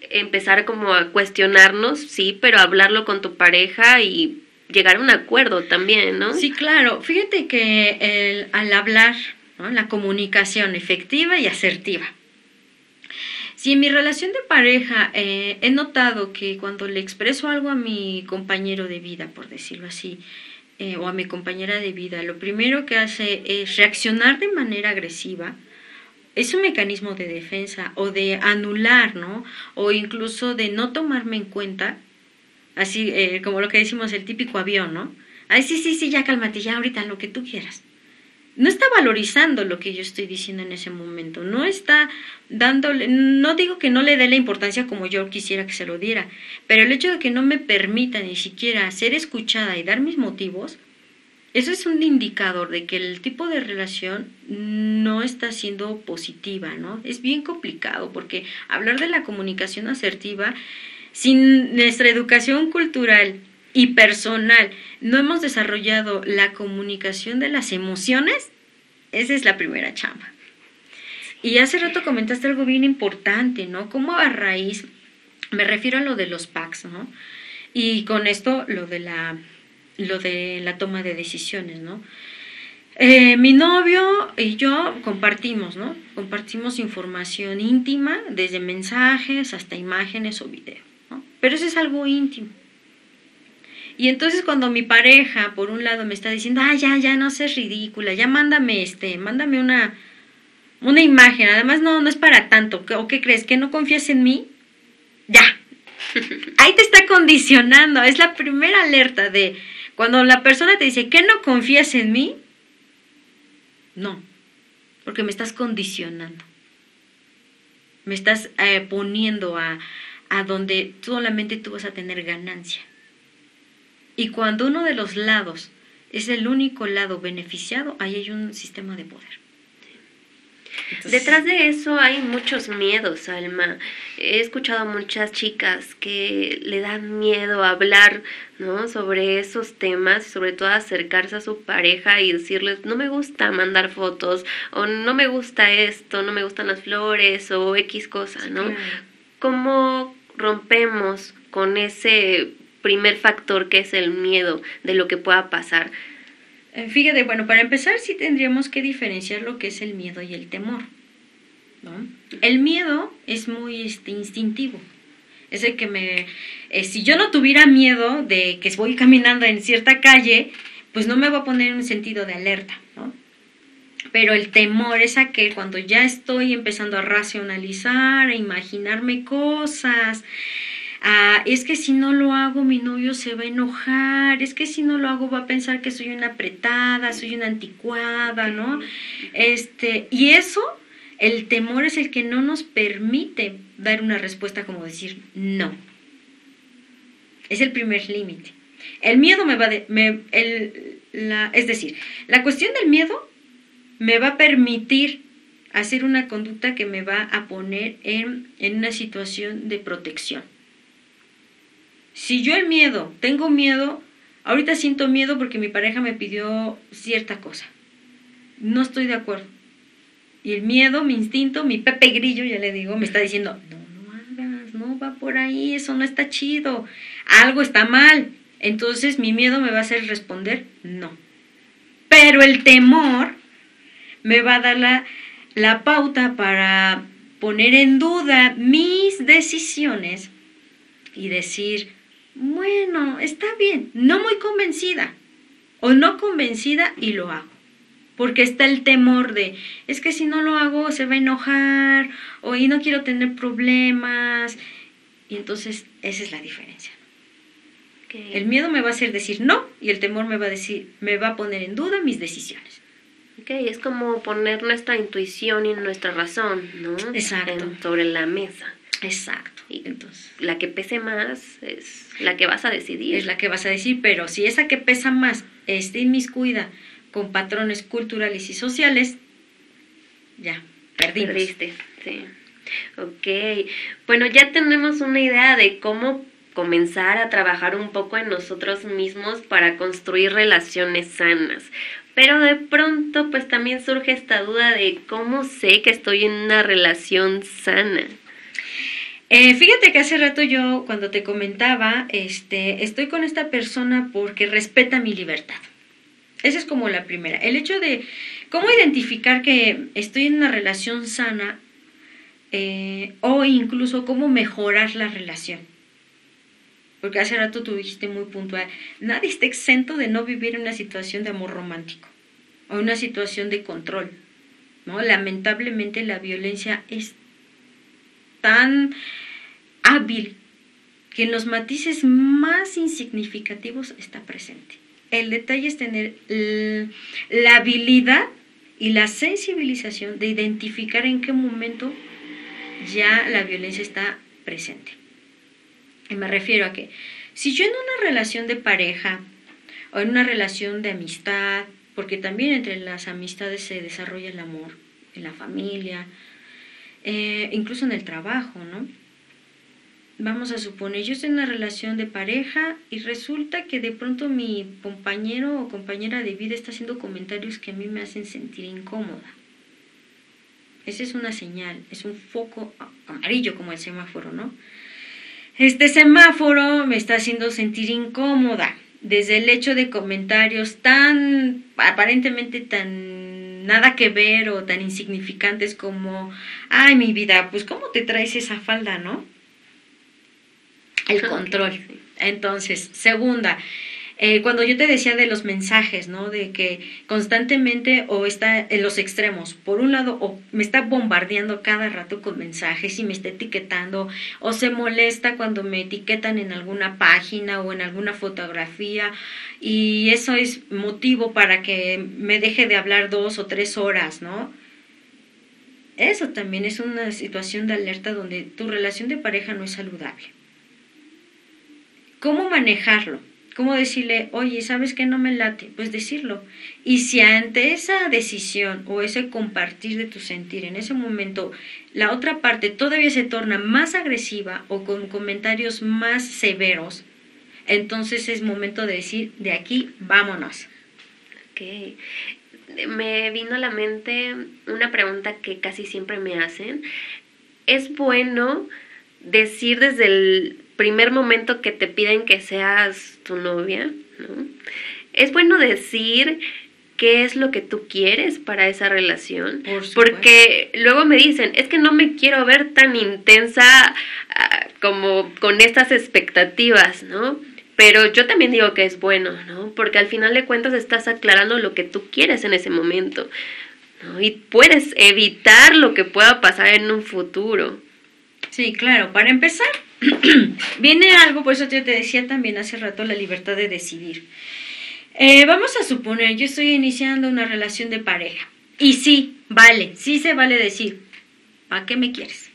Speaker 1: empezar como a cuestionarnos, sí, pero hablarlo con tu pareja y llegar a un acuerdo también, ¿no?
Speaker 2: Sí, claro. Fíjate que el, al hablar, ¿no? la comunicación efectiva y asertiva. Si en mi relación de pareja eh, he notado que cuando le expreso algo a mi compañero de vida, por decirlo así, eh, o a mi compañera de vida, lo primero que hace es reaccionar de manera agresiva, es un mecanismo de defensa o de anular, ¿no? O incluso de no tomarme en cuenta, así eh, como lo que decimos el típico avión, ¿no? Ay, sí, sí, sí, ya cálmate, ya ahorita lo que tú quieras. No está valorizando lo que yo estoy diciendo en ese momento, no está dándole, no digo que no le dé la importancia como yo quisiera que se lo diera, pero el hecho de que no me permita ni siquiera ser escuchada y dar mis motivos, eso es un indicador de que el tipo de relación no está siendo positiva, ¿no? Es bien complicado porque hablar de la comunicación asertiva sin nuestra educación cultural y personal no hemos desarrollado la comunicación de las emociones, esa es la primera chamba. Y hace rato comentaste algo bien importante, ¿no? Como a raíz, me refiero a lo de los packs, ¿no? Y con esto lo de la lo de la toma de decisiones, ¿no? Eh, mi novio y yo compartimos, ¿no? Compartimos información íntima, desde mensajes hasta imágenes o video, ¿no? Pero eso es algo íntimo. Y entonces cuando mi pareja, por un lado, me está diciendo, ah, ya, ya, no seas ridícula, ya mándame este, mándame una, una imagen, además no, no es para tanto, ¿o qué crees? ¿Que no confías en mí? Ya. Ahí te está condicionando, es la primera alerta de, cuando la persona te dice, ¿que no confías en mí? No, porque me estás condicionando. Me estás eh, poniendo a, a donde solamente tú vas a tener ganancia. Y cuando uno de los lados es el único lado beneficiado, ahí hay un sistema de poder.
Speaker 1: Detrás de eso hay muchos miedos, Alma. He escuchado a muchas chicas que le dan miedo hablar, ¿no? Sobre esos temas, sobre todo acercarse a su pareja y decirles, no me gusta mandar fotos, o no me gusta esto, no me gustan las flores, o X cosa, ¿no? ¿Cómo rompemos con ese primer factor que es el miedo de lo que pueda pasar?
Speaker 2: Eh, fíjate, bueno, para empezar sí tendríamos que diferenciar lo que es el miedo y el temor. ¿no? El miedo es muy este, instintivo. Es el que me... Eh, si yo no tuviera miedo de que voy caminando en cierta calle, pues no me va a poner un sentido de alerta, ¿no? Pero el temor es aquel cuando ya estoy empezando a racionalizar, a imaginarme cosas, Ah, es que si no lo hago mi novio se va a enojar, es que si no lo hago va a pensar que soy una apretada, soy una anticuada, ¿no? Este, y eso, el temor es el que no nos permite dar una respuesta como decir no. Es el primer límite. El miedo me va de, me, el, la, es decir, la cuestión del miedo me va a permitir hacer una conducta que me va a poner en, en una situación de protección. Si yo el miedo, tengo miedo, ahorita siento miedo porque mi pareja me pidió cierta cosa. No estoy de acuerdo. Y el miedo, mi instinto, mi Pepe Grillo, ya le digo, me está diciendo, no, no hagas, no va por ahí, eso no está chido, algo está mal. Entonces mi miedo me va a hacer responder no. Pero el temor me va a dar la, la pauta para poner en duda mis decisiones y decir, bueno, está bien, no muy convencida o no convencida y lo hago. Porque está el temor de, es que si no lo hago se va a enojar o y no quiero tener problemas. Y entonces esa es la diferencia. El miedo me va a hacer decir no y el temor me va a decir, me va a poner en duda mis decisiones.
Speaker 1: Ok, es como poner nuestra intuición y nuestra razón, ¿no?
Speaker 2: Exacto.
Speaker 1: sobre la mesa.
Speaker 2: Exacto.
Speaker 1: Y entonces, la que pese más es la que vas a decidir.
Speaker 2: Es la que vas a decir, pero si esa que pesa más está inmiscuida con patrones culturales y sociales, ya, perdimos.
Speaker 1: Perdiste, sí. Ok, bueno, ya tenemos una idea de cómo comenzar a trabajar un poco en nosotros mismos para construir relaciones sanas. Pero de pronto pues también surge esta duda de cómo sé que estoy en una relación sana.
Speaker 2: Eh, fíjate que hace rato yo, cuando te comentaba, este, estoy con esta persona porque respeta mi libertad. Esa es como la primera. El hecho de cómo identificar que estoy en una relación sana eh, o incluso cómo mejorar la relación. Porque hace rato tú dijiste muy puntual, nadie está exento de no vivir una situación de amor romántico o una situación de control. ¿no? Lamentablemente la violencia es tan hábil que en los matices más insignificativos está presente. El detalle es tener la habilidad y la sensibilización de identificar en qué momento ya la violencia está presente. Y me refiero a que si yo en una relación de pareja o en una relación de amistad, porque también entre las amistades se desarrolla el amor, en la familia, eh, incluso en el trabajo, ¿no? Vamos a suponer, yo estoy en una relación de pareja y resulta que de pronto mi compañero o compañera de vida está haciendo comentarios que a mí me hacen sentir incómoda. Esa es una señal, es un foco amarillo como el semáforo, ¿no? Este semáforo me está haciendo sentir incómoda desde el hecho de comentarios tan aparentemente tan nada que ver o tan insignificantes como, ay mi vida, pues ¿cómo te traes esa falda, no? El control. Entonces, segunda, eh, cuando yo te decía de los mensajes, ¿no? De que constantemente o está en los extremos, por un lado, o me está bombardeando cada rato con mensajes y me está etiquetando, o se molesta cuando me etiquetan en alguna página o en alguna fotografía, y eso es motivo para que me deje de hablar dos o tres horas, ¿no? Eso también es una situación de alerta donde tu relación de pareja no es saludable. ¿Cómo manejarlo? ¿Cómo decirle, oye, ¿sabes que no me late? Pues decirlo. Y si ante esa decisión o ese compartir de tu sentir en ese momento la otra parte todavía se torna más agresiva o con comentarios más severos, entonces es momento de decir, de aquí vámonos.
Speaker 1: Ok. Me vino a la mente una pregunta que casi siempre me hacen. ¿Es bueno decir desde el primer momento que te piden que seas tu novia, ¿no? Es bueno decir qué es lo que tú quieres para esa relación, porque luego me dicen, es que no me quiero ver tan intensa ah, como con estas expectativas, ¿no? Pero yo también digo que es bueno, ¿no? Porque al final de cuentas estás aclarando lo que tú quieres en ese momento, ¿no? Y puedes evitar lo que pueda pasar en un futuro.
Speaker 2: Sí, claro. Para empezar, viene algo, por eso yo te decía también hace rato, la libertad de decidir. Eh, vamos a suponer, yo estoy iniciando una relación de pareja. Y sí, vale, sí se vale decir, ¿para qué me quieres?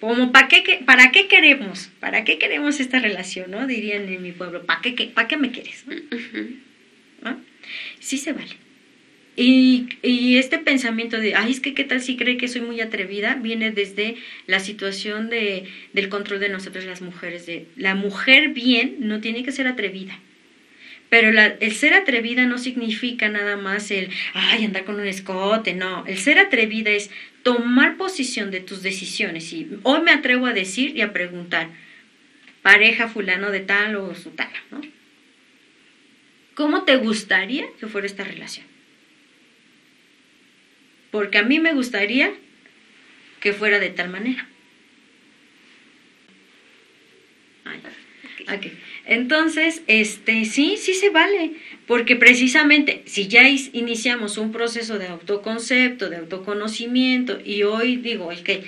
Speaker 2: Como, ¿para qué, ¿para qué queremos? ¿Para qué queremos esta relación? ¿no? Dirían en mi pueblo, ¿para qué, para qué me quieres? Sí se vale. Y, este pensamiento de, ay, es que qué tal si cree que soy muy atrevida, viene desde la situación de, del control de nosotros las mujeres. De, la mujer bien no tiene que ser atrevida. Pero la, el ser atrevida no significa nada más el, ay, andar con un escote, no. El ser atrevida es tomar posición de tus decisiones. Y hoy me atrevo a decir y a preguntar, pareja fulano de tal o sutana, ¿no? ¿Cómo te gustaría que fuera esta relación? Porque a mí me gustaría que fuera de tal manera. Entonces, este, sí, sí se vale, porque precisamente si ya iniciamos un proceso de autoconcepto, de autoconocimiento, y hoy digo, que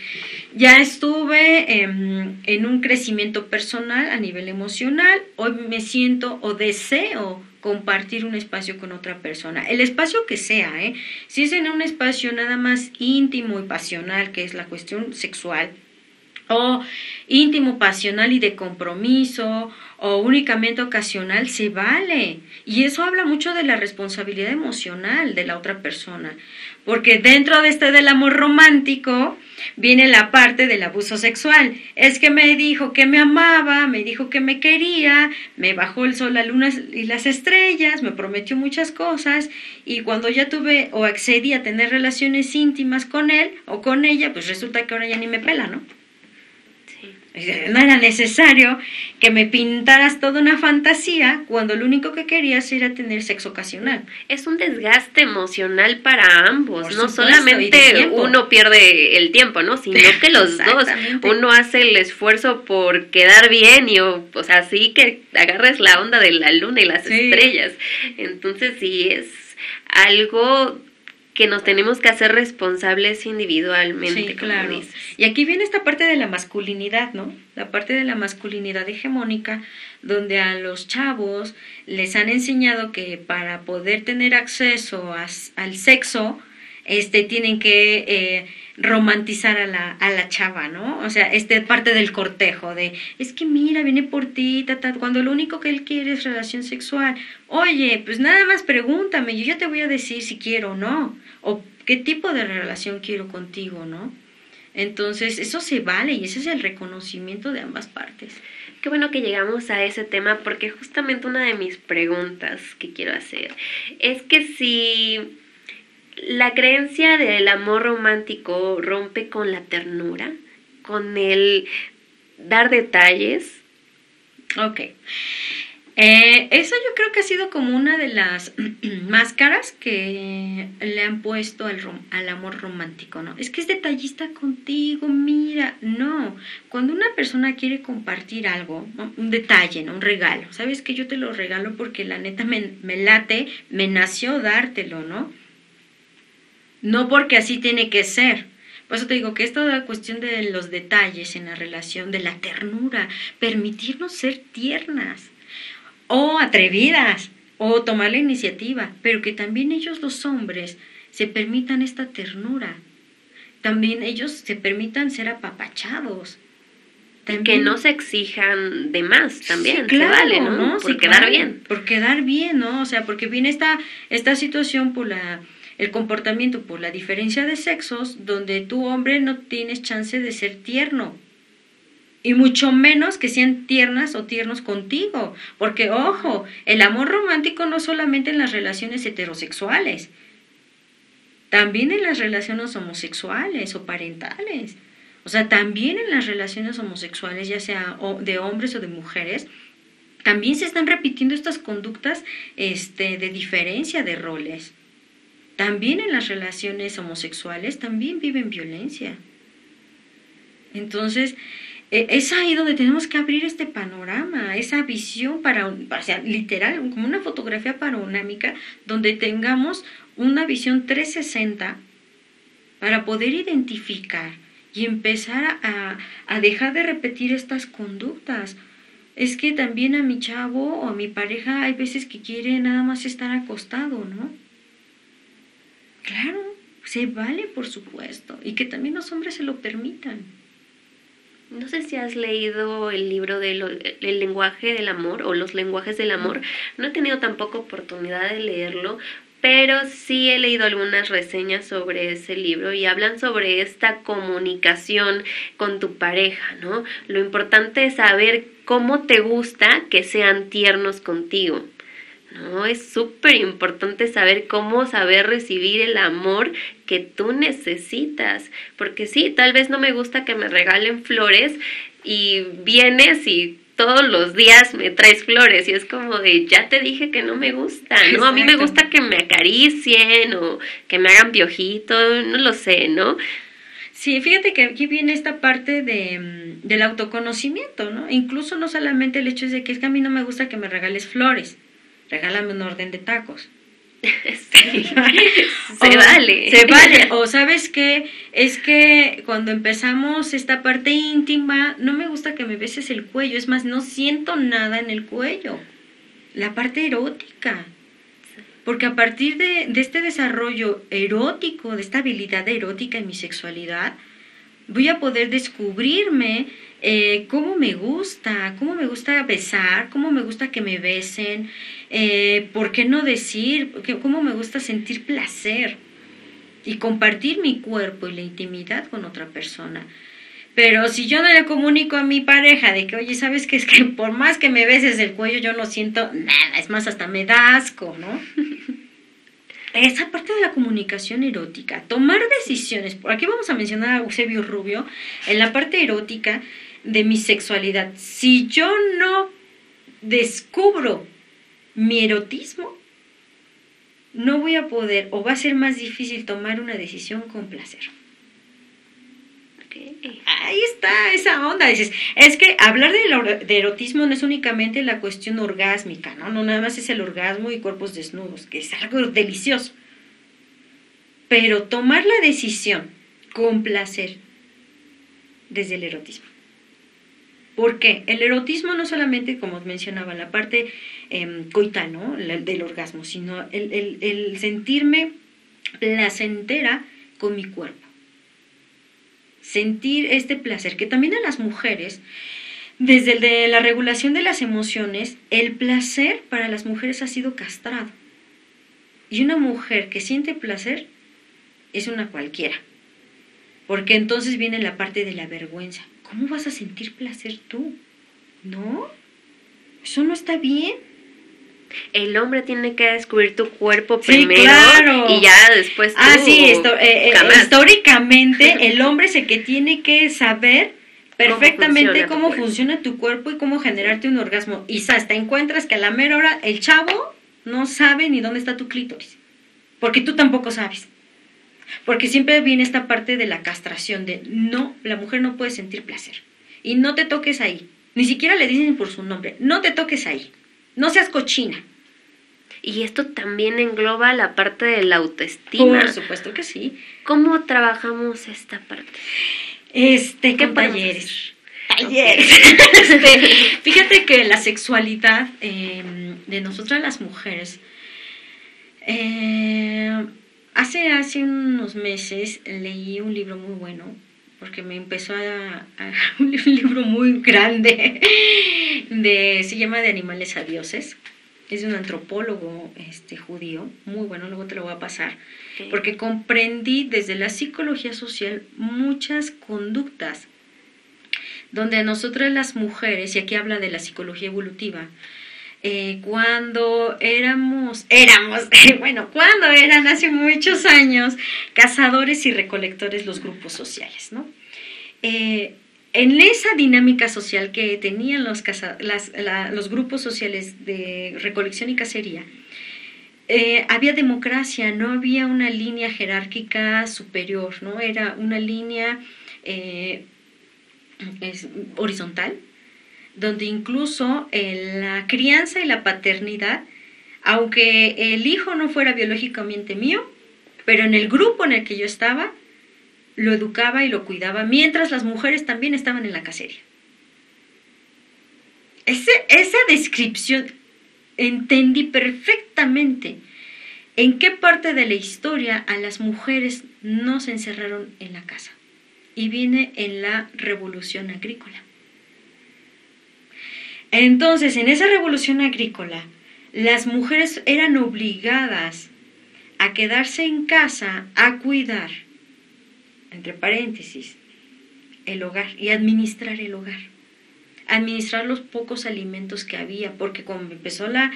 Speaker 2: ya estuve en un crecimiento personal a nivel emocional, hoy me siento o deseo compartir un espacio con otra persona. El espacio que sea, ¿eh? Si es en un espacio nada más íntimo y pasional, que es la cuestión sexual, o íntimo, pasional y de compromiso, o únicamente ocasional, se vale. Y eso habla mucho de la responsabilidad emocional de la otra persona. Porque dentro de este del amor romántico viene la parte del abuso sexual. Es que me dijo que me amaba, me dijo que me quería, me bajó el sol, la luna y las estrellas, me prometió muchas cosas y cuando ya tuve o accedí a tener relaciones íntimas con él o con ella, pues resulta que ahora ya ni me pela, ¿no? No era necesario que me pintaras toda una fantasía cuando lo único que querías era tener sexo ocasional.
Speaker 1: Es un desgaste emocional para ambos, no solamente uno pierde el tiempo, ¿no? Sino que los dos, uno hace el esfuerzo por quedar bien y, o, sea, sí que agarres la onda de la luna y las estrellas. Entonces sí es algo que nos tenemos que hacer responsables individualmente.
Speaker 2: Sí, claro. Y aquí viene esta parte de la masculinidad, ¿no? La parte de la masculinidad hegemónica, donde a los chavos les han enseñado que para poder tener acceso al sexo, este, tienen que eh, romantizar a la, a la chava, ¿no? O sea, este parte del cortejo, de, es que mira, viene por ti, ta, cuando lo único que él quiere es relación sexual. Oye, pues nada más pregúntame, yo ya te voy a decir si quiero o no, o qué tipo de relación quiero contigo, ¿no? Entonces, eso se vale y ese es el reconocimiento de ambas partes.
Speaker 1: Qué bueno que llegamos a ese tema porque justamente una de mis preguntas que quiero hacer es que si la creencia del amor romántico rompe con la ternura, con el dar detalles.
Speaker 2: Ok. Eh, eso yo creo que ha sido como una de las máscaras que le han puesto al, al amor romántico, ¿no? Es que es detallista contigo, mira, no. Cuando una persona quiere compartir algo, un detalle, ¿no? Un regalo, ¿sabes que yo te lo regalo porque la neta me, me late, me nació dártelo, ¿no? No porque así tiene que ser. Por eso te digo que esto la cuestión de los detalles en la relación, de la ternura, permitirnos ser tiernas o atrevidas o tomar la iniciativa, pero que también ellos los hombres se permitan esta ternura. También ellos se permitan ser apapachados.
Speaker 1: que no se exijan de más también, claro, vale, ¿no? Por quedar bien.
Speaker 2: Por quedar bien, ¿no? O sea, porque viene esta, esta situación por la el comportamiento por la diferencia de sexos, donde tu hombre no tienes chance de ser tierno. Y mucho menos que sean tiernas o tiernos contigo. Porque, ojo, el amor romántico no solamente en las relaciones heterosexuales, también en las relaciones homosexuales o parentales. O sea, también en las relaciones homosexuales, ya sea de hombres o de mujeres, también se están repitiendo estas conductas este, de diferencia de roles también en las relaciones homosexuales también viven violencia. Entonces, e, es ahí donde tenemos que abrir este panorama, esa visión para, o sea, literal, como una fotografía panorámica, donde tengamos una visión 360 para poder identificar y empezar a, a dejar de repetir estas conductas. Es que también a mi chavo o a mi pareja hay veces que quiere nada más estar acostado, ¿no? Claro, se vale, por supuesto, y que también los hombres se lo permitan.
Speaker 1: No sé si has leído el libro del el lenguaje del amor o los lenguajes del amor. No he tenido tampoco oportunidad de leerlo, pero sí he leído algunas reseñas sobre ese libro y hablan sobre esta comunicación con tu pareja, ¿no? Lo importante es saber cómo te gusta que sean tiernos contigo. ¿No? Es súper importante saber cómo saber recibir el amor que tú necesitas, porque sí, tal vez no me gusta que me regalen flores y vienes y todos los días me traes flores y es como de ya te dije que no me gusta, ¿no? A mí me gusta que me acaricien o que me hagan piojito, no lo sé, ¿no?
Speaker 2: Sí, fíjate que aquí viene esta parte de, mm, del autoconocimiento, ¿no? Incluso no solamente el hecho de que es que a mí no me gusta que me regales flores, regálame un orden de tacos.
Speaker 1: se vale.
Speaker 2: Se vale. O sabes qué, es que cuando empezamos esta parte íntima, no me gusta que me beses el cuello. Es más, no siento nada en el cuello. La parte erótica. Porque a partir de, de este desarrollo erótico, de esta habilidad erótica en mi sexualidad, voy a poder descubrirme eh, cómo me gusta, cómo me gusta besar, cómo me gusta que me besen, eh, por qué no decir, cómo me gusta sentir placer y compartir mi cuerpo y la intimidad con otra persona. Pero si yo no le comunico a mi pareja de que, oye, ¿sabes qué? Es que por más que me beses el cuello, yo no siento nada, es más, hasta me da asco, ¿no? esa parte de la comunicación erótica, tomar decisiones, por aquí vamos a mencionar a Eusebio Rubio, en la parte erótica de mi sexualidad. Si yo no descubro mi erotismo, no voy a poder o va a ser más difícil tomar una decisión con placer. Ahí está esa onda. Dices, es que hablar de, erotismo no es únicamente la cuestión orgásmica, ¿no? No nada más es el orgasmo y cuerpos desnudos, que es algo delicioso. pero tomar la decisión con placer desde el erotismo. Porque el erotismo no solamente, como mencionaba, la parte eh, coital, ¿no? del orgasmo, sino el, el sentirme placentera con mi cuerpo. Sentir este placer, que también a las mujeres, desde el de la regulación de las emociones, el placer para las mujeres ha sido castrado. Y una mujer que siente placer es una cualquiera. Porque entonces viene la parte de la vergüenza. ¿Cómo vas a sentir placer tú? ¿No? Eso no está bien.
Speaker 1: El hombre tiene que descubrir tu cuerpo primero y ya después tú.
Speaker 2: Ah, sí, esto, eh, eh, históricamente el hombre es el que tiene que saber perfectamente cómo, funciona, tu cuerpo y cómo generarte un orgasmo. Y hasta encuentras que a la mera hora el chavo no sabe ni dónde está tu clítoris. Porque tú tampoco sabes. Porque siempre viene esta parte de la castración, de no, la mujer no puede sentir placer. Y no te toques ahí. Ni siquiera le dicen por su nombre. No te toques ahí. No seas cochina.
Speaker 1: Y esto también engloba la parte de la autoestima.
Speaker 2: Por supuesto que sí.
Speaker 1: ¿Cómo trabajamos esta parte?
Speaker 2: Este, ¿qué talleres? Talleres. Este, fíjate que la sexualidad em, de nosotras las mujeres eh, Hace, hace unos meses leí un libro muy bueno, porque me empezó a, un libro muy grande, de, se llama De animales a dioses. Es de un antropólogo este, judío, muy bueno, luego te lo voy a pasar, porque comprendí desde la psicología social muchas conductas donde nosotras las mujeres, y aquí habla de la psicología evolutiva, eh, cuando éramos, éramos, bueno, cuando eran hace muchos años cazadores y recolectores los grupos sociales, ¿no? Eh, en esa dinámica social que tenían los, los grupos sociales de recolección y cacería, eh, había democracia, no había una línea jerárquica superior, ¿no? Era una línea horizontal, donde incluso la crianza y la paternidad, aunque el hijo no fuera biológicamente mío, pero en el grupo en el que yo estaba, lo educaba y lo cuidaba, mientras las mujeres también estaban en la cacería. esa descripción entendí perfectamente en qué parte de la historia a las mujeres no se encerraron en la casa. Y viene en la revolución agrícola. Entonces, en esa revolución agrícola, las mujeres eran obligadas a quedarse en casa a cuidar, entre paréntesis, el hogar y administrar el hogar. Administrar los pocos alimentos que había, porque cuando empezó la,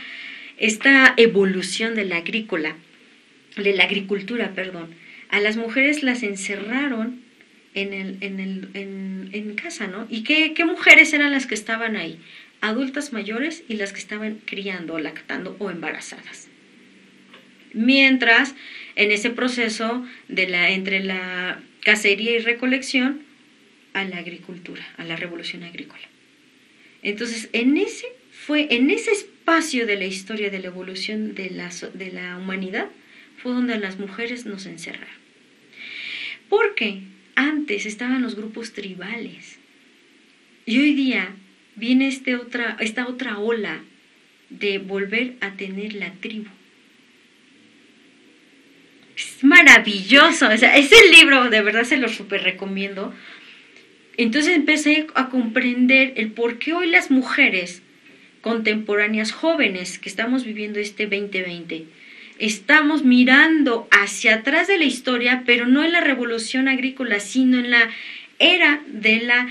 Speaker 2: esta evolución de la agrícola, de la agricultura, perdón, a las mujeres las encerraron en, el, en, el, en, casa, ¿no? ¿Y qué, qué mujeres eran las que estaban ahí? Adultas mayores y las que estaban criando, lactando o embarazadas. Mientras en ese proceso de la, entre la cacería y recolección a la agricultura, a la revolución agrícola. Entonces, en ese fue en ese espacio de la historia de la evolución de la, de la humanidad fue donde las mujeres nos encerraron. Porque antes estaban los grupos tribales y hoy día viene este otra, esta otra ola de volver a tener la tribu. Es maravilloso, o sea, ese libro de verdad se lo súper recomiendo. Entonces empecé a comprender el por qué hoy las mujeres contemporáneas jóvenes que estamos viviendo este 2020, estamos mirando hacia atrás de la historia, pero no en la revolución agrícola, sino en la era de la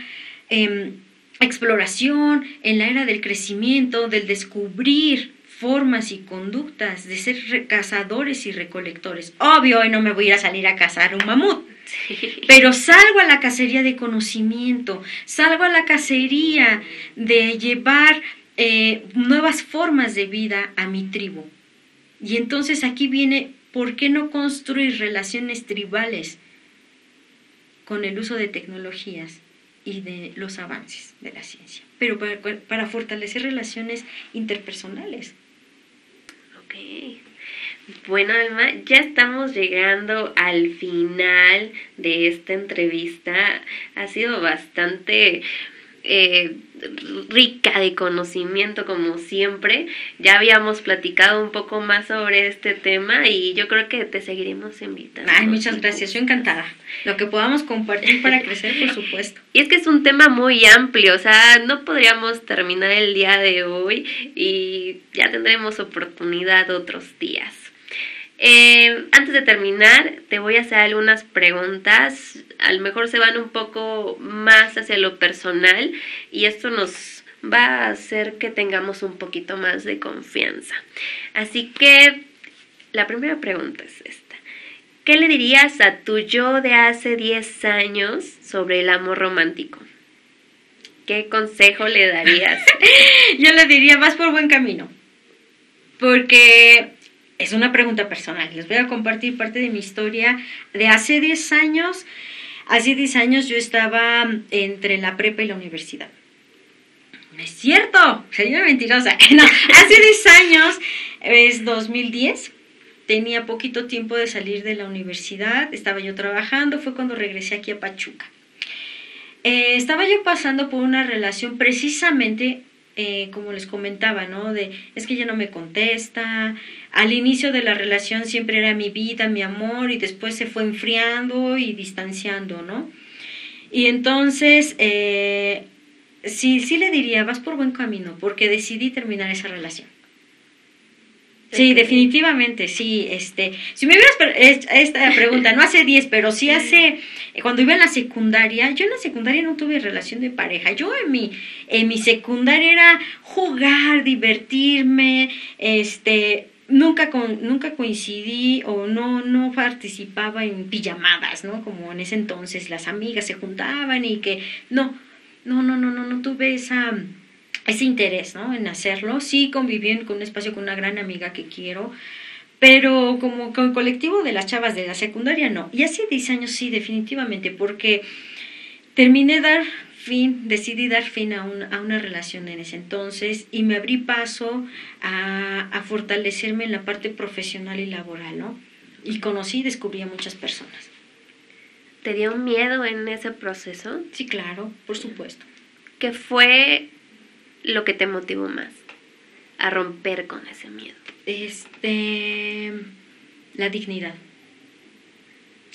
Speaker 2: em, exploración, en la era del crecimiento, del descubrir formas y conductas, de ser cazadores y recolectores. Obvio, hoy no me voy a ir a salir a cazar un mamut, pero salgo a la cacería de conocimiento, salgo a la cacería de llevar eh, nuevas formas de vida a mi tribu. Y entonces aquí viene, ¿por qué no construir relaciones tribales con el uso de tecnologías? Y de los avances de la ciencia, pero para, fortalecer relaciones interpersonales.
Speaker 1: Ok. Bueno, Alma, ya estamos llegando al final de esta entrevista. Ha sido bastante eh, rica de conocimiento como siempre. Ya habíamos platicado un poco más sobre este tema y yo creo que te seguiremos invitando.
Speaker 2: Ay, muchas gracias, yo encantada. Lo que podamos compartir para crecer, por supuesto.
Speaker 1: Y es que es un tema muy amplio, o sea, no podríamos terminar el día de hoy y ya tendremos oportunidad otros días. Eh, antes de terminar, te voy a hacer algunas preguntas. A lo mejor se van un poco más hacia lo personal y esto nos va a hacer que tengamos un poquito más de confianza. Así que la primera pregunta es esta. ¿Qué le dirías a tu yo de hace 10 años sobre el amor romántico? ¿Qué consejo le darías?
Speaker 2: yo le diría, vas por buen camino. Porque es una pregunta personal. Les voy a compartir parte de mi historia de hace 10 años. Hace 10 años yo estaba entre la prepa y la universidad. Es cierto, soy una mentirosa. No, hace 10 años, es 2010, tenía poquito tiempo de salir de la universidad, estaba yo trabajando, fue cuando regresé aquí a Pachuca. Eh, estaba yo pasando por una relación precisamente eh, como les comentaba, ¿no? De, es que ya no me contesta. Al inicio de la relación siempre era mi vida, mi amor, y después se fue enfriando y distanciando, ¿no? Y entonces, eh, sí, sí le diría, vas por buen camino, porque decidí terminar esa relación. Sí, definitivamente, sí. Este, si me hubieras esta pregunta, no hace 10, pero sí hace cuando iba en la secundaria, yo en la secundaria no tuve relación de pareja. Yo en mi en mi secundaria era jugar, divertirme, este, nunca con, nunca coincidí o no no participaba en pijamadas, ¿no? Como en ese entonces las amigas se juntaban y que no, no, no, no, no, no tuve esa ese interés ¿no? en hacerlo. Sí conviví con un espacio con una gran amiga que quiero, pero como con colectivo de las chavas de la secundaria no. Y hace 10 años sí, definitivamente, porque terminé dar fin, decidí dar fin a, a una relación en ese entonces y me abrí paso a, a fortalecerme en la parte profesional y laboral, ¿no? Y conocí y descubrí a muchas personas.
Speaker 1: ¿Te dio miedo en ese proceso?
Speaker 2: Sí, claro, por supuesto.
Speaker 1: ¿Qué fue lo que te motivó más a romper con ese miedo?
Speaker 2: Este, la dignidad.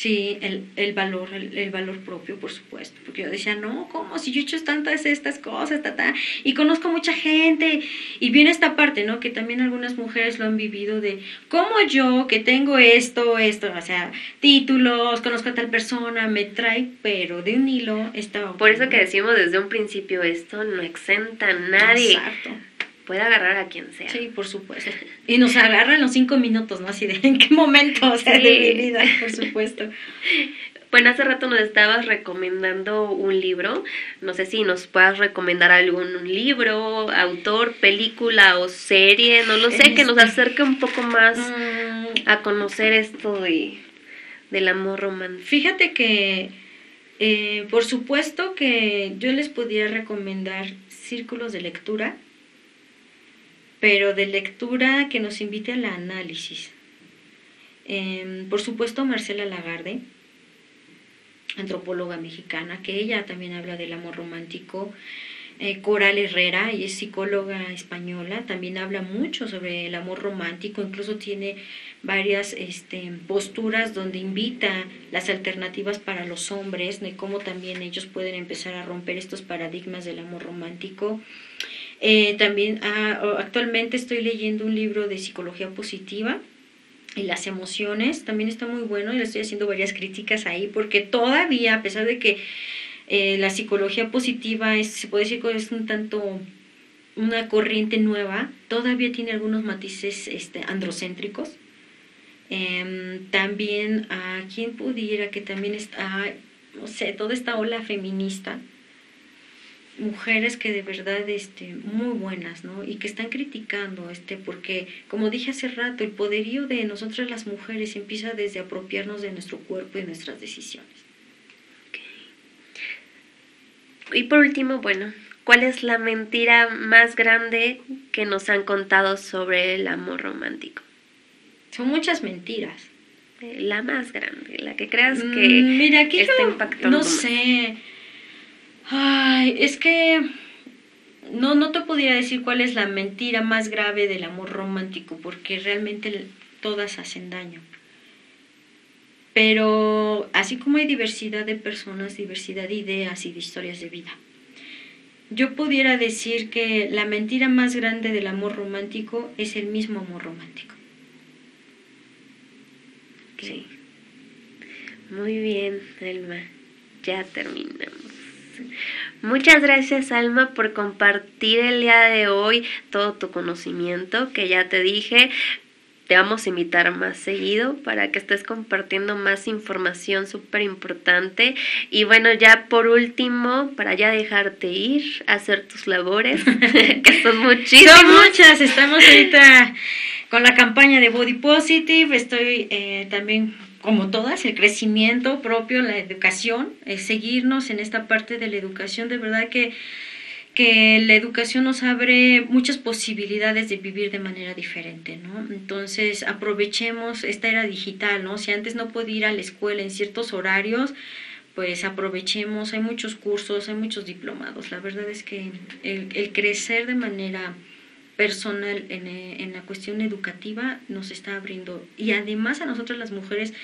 Speaker 2: Sí, el, el valor, el, valor propio, por supuesto. Porque yo decía, no, ¿cómo? Si yo he hecho tantas estas cosas, ta, y conozco mucha gente. Y viene esta parte, ¿no? Que también algunas mujeres lo han vivido de, ¿cómo yo, que tengo esto, esto, o sea, títulos, conozco a tal persona, me trae, pero de un hilo está...
Speaker 1: Por eso que decimos desde un principio, esto no exenta a nadie. Exacto puede agarrar a quien sea.
Speaker 2: Sí, por supuesto. Y nos agarra en los cinco minutos, ¿no? Así de en qué momento, o sea, de mi vida, por supuesto.
Speaker 1: Bueno, hace rato nos estabas recomendando un libro. No sé si nos puedas recomendar algún libro, autor, película o serie, no lo sé, que nos este, acerque un poco más mm. a conocer esto de, del amor romántico.
Speaker 2: Fíjate que, eh, por supuesto que yo les podría recomendar círculos de lectura pero de lectura que nos invite al análisis. Em, por supuesto, Marcela Lagarde, antropóloga mexicana, que ella también habla del amor romántico. Eh, Coral Herrera, y es psicóloga española, también habla mucho sobre el amor romántico, incluso tiene varias este, posturas donde invita las alternativas para los hombres, de cómo también ellos pueden empezar a romper estos paradigmas del amor romántico. Eh, también ah, actualmente estoy leyendo un libro de psicología positiva y las emociones. También está muy bueno y le estoy haciendo varias críticas ahí porque todavía, a pesar de que eh, la psicología positiva es, se puede decir que es un tanto una corriente nueva, todavía tiene algunos matices este, androcéntricos. Em, también a quien pudiera que también está, no sé, toda esta ola feminista mujeres que de verdad este muy buenas no y que están criticando este porque como dije hace rato el poderío de nosotras las mujeres empieza desde apropiarnos de nuestro cuerpo y nuestras decisiones
Speaker 1: y por último bueno cuál es la mentira más grande que nos han contado sobre el amor romántico
Speaker 2: Son muchas mentiras.
Speaker 1: Eh, la más grande, la que creas que
Speaker 2: Mm, Mira, aquí
Speaker 1: está
Speaker 2: yo
Speaker 1: impactando
Speaker 2: no
Speaker 1: más.
Speaker 2: sé. Ay, es que no, no te podría decir cuál es la mentira más grave del amor romántico, porque realmente todas hacen daño. Pero así como hay diversidad de personas, diversidad de ideas y de historias de vida, yo pudiera decir que la mentira más grande del amor romántico es el mismo amor romántico.
Speaker 1: Sí. Muy bien, Alma. Ya terminamos. Muchas gracias, Alma, por compartir el día de hoy todo tu conocimiento, que ya te dije, te vamos a invitar más seguido para que estés compartiendo más información súper importante. Y bueno, ya por último, para ya dejarte ir a hacer tus labores, que son muchísimas.
Speaker 2: Son muchas, estamos ahorita con la campaña de Body Positive, estoy eh, también como todas, el crecimiento propio, la educación, eh, seguirnos en esta parte de la educación, de verdad que, que la educación nos abre muchas posibilidades de vivir de manera diferente, ¿no? Entonces aprovechemos esta era digital, ¿no? Si antes no podía ir a la escuela en ciertos horarios, pues aprovechemos, hay muchos cursos, hay muchos diplomados, la verdad es que el, el crecer de manera personal en, eh, en, la cuestión educativa nos está abriendo y además a nosotras las mujeres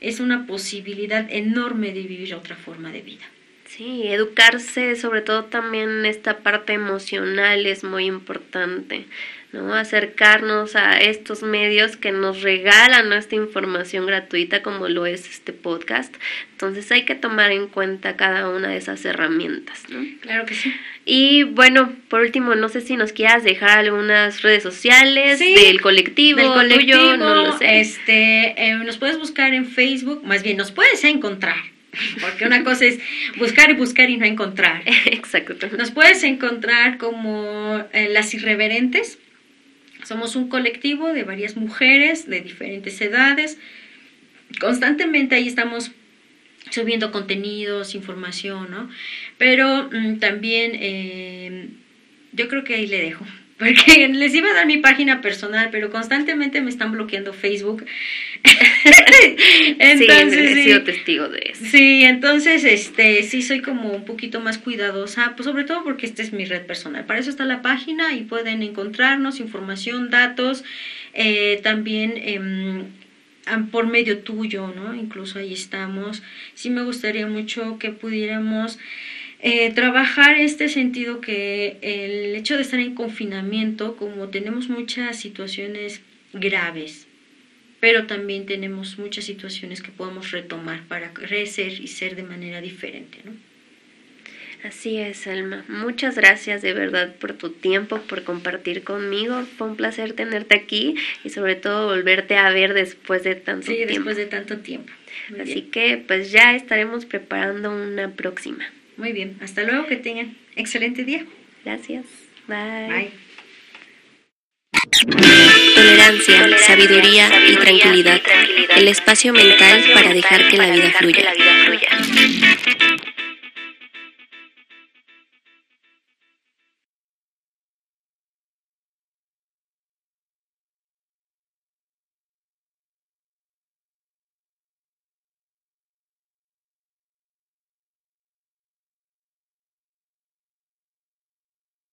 Speaker 2: es una posibilidad enorme de vivir otra forma de vida.
Speaker 1: Sí, educarse, sobre todo también esta parte emocional es muy importante, ¿no? Acercarnos a estos medios que nos regalan esta información gratuita como lo es este podcast. Entonces hay que tomar en cuenta cada una de esas herramientas, ¿no?
Speaker 2: Claro que sí.
Speaker 1: Y bueno, por último, no sé si nos quieras dejar algunas redes sociales sí, del colectivo,
Speaker 2: del colectivo,
Speaker 1: tuyo, no lo sé.
Speaker 2: Este, eh, nos puedes buscar en Facebook, más bien nos puedes encontrar porque una cosa es buscar y buscar y no encontrar.
Speaker 1: Exacto.
Speaker 2: Nos puedes encontrar como eh, las irreverentes. Somos un colectivo de varias mujeres de diferentes edades. Constantemente ahí estamos subiendo contenidos, información, ¿no? Pero mmm, también eh, yo creo que ahí le dejo. Porque les iba a dar mi página personal, pero constantemente me están bloqueando Facebook.
Speaker 1: entonces, sí, he sido testigo de eso.
Speaker 2: Sí, entonces este sí soy como un poquito más cuidadosa, pues sobre todo porque esta es mi red personal. Para eso está la página y pueden encontrarnos información, datos, eh, también eh, por medio tuyo, ¿no? Incluso ahí estamos. Sí me gustaría mucho que pudiéramos eh, trabajar este sentido que el hecho de estar en confinamiento, como tenemos muchas situaciones graves, pero también tenemos muchas situaciones que podemos retomar para crecer y ser de manera diferente, ¿no?
Speaker 1: Así es, Alma. Muchas gracias de verdad por tu tiempo, por compartir conmigo. Fue un placer tenerte aquí y sobre todo volverte a ver después de tanto
Speaker 2: sí,
Speaker 1: tiempo.
Speaker 2: después de tanto tiempo.
Speaker 1: Muy Así bien. que pues ya estaremos preparando una próxima.
Speaker 2: Muy bien, hasta luego, que tengan excelente día.
Speaker 1: Gracias. Bye.
Speaker 2: Bye.
Speaker 1: Tolerancia, Tolerancia sabiduría, sabiduría, y, tranquilidad. y tranquilidad. El espacio mental para dejar que la vida fluya.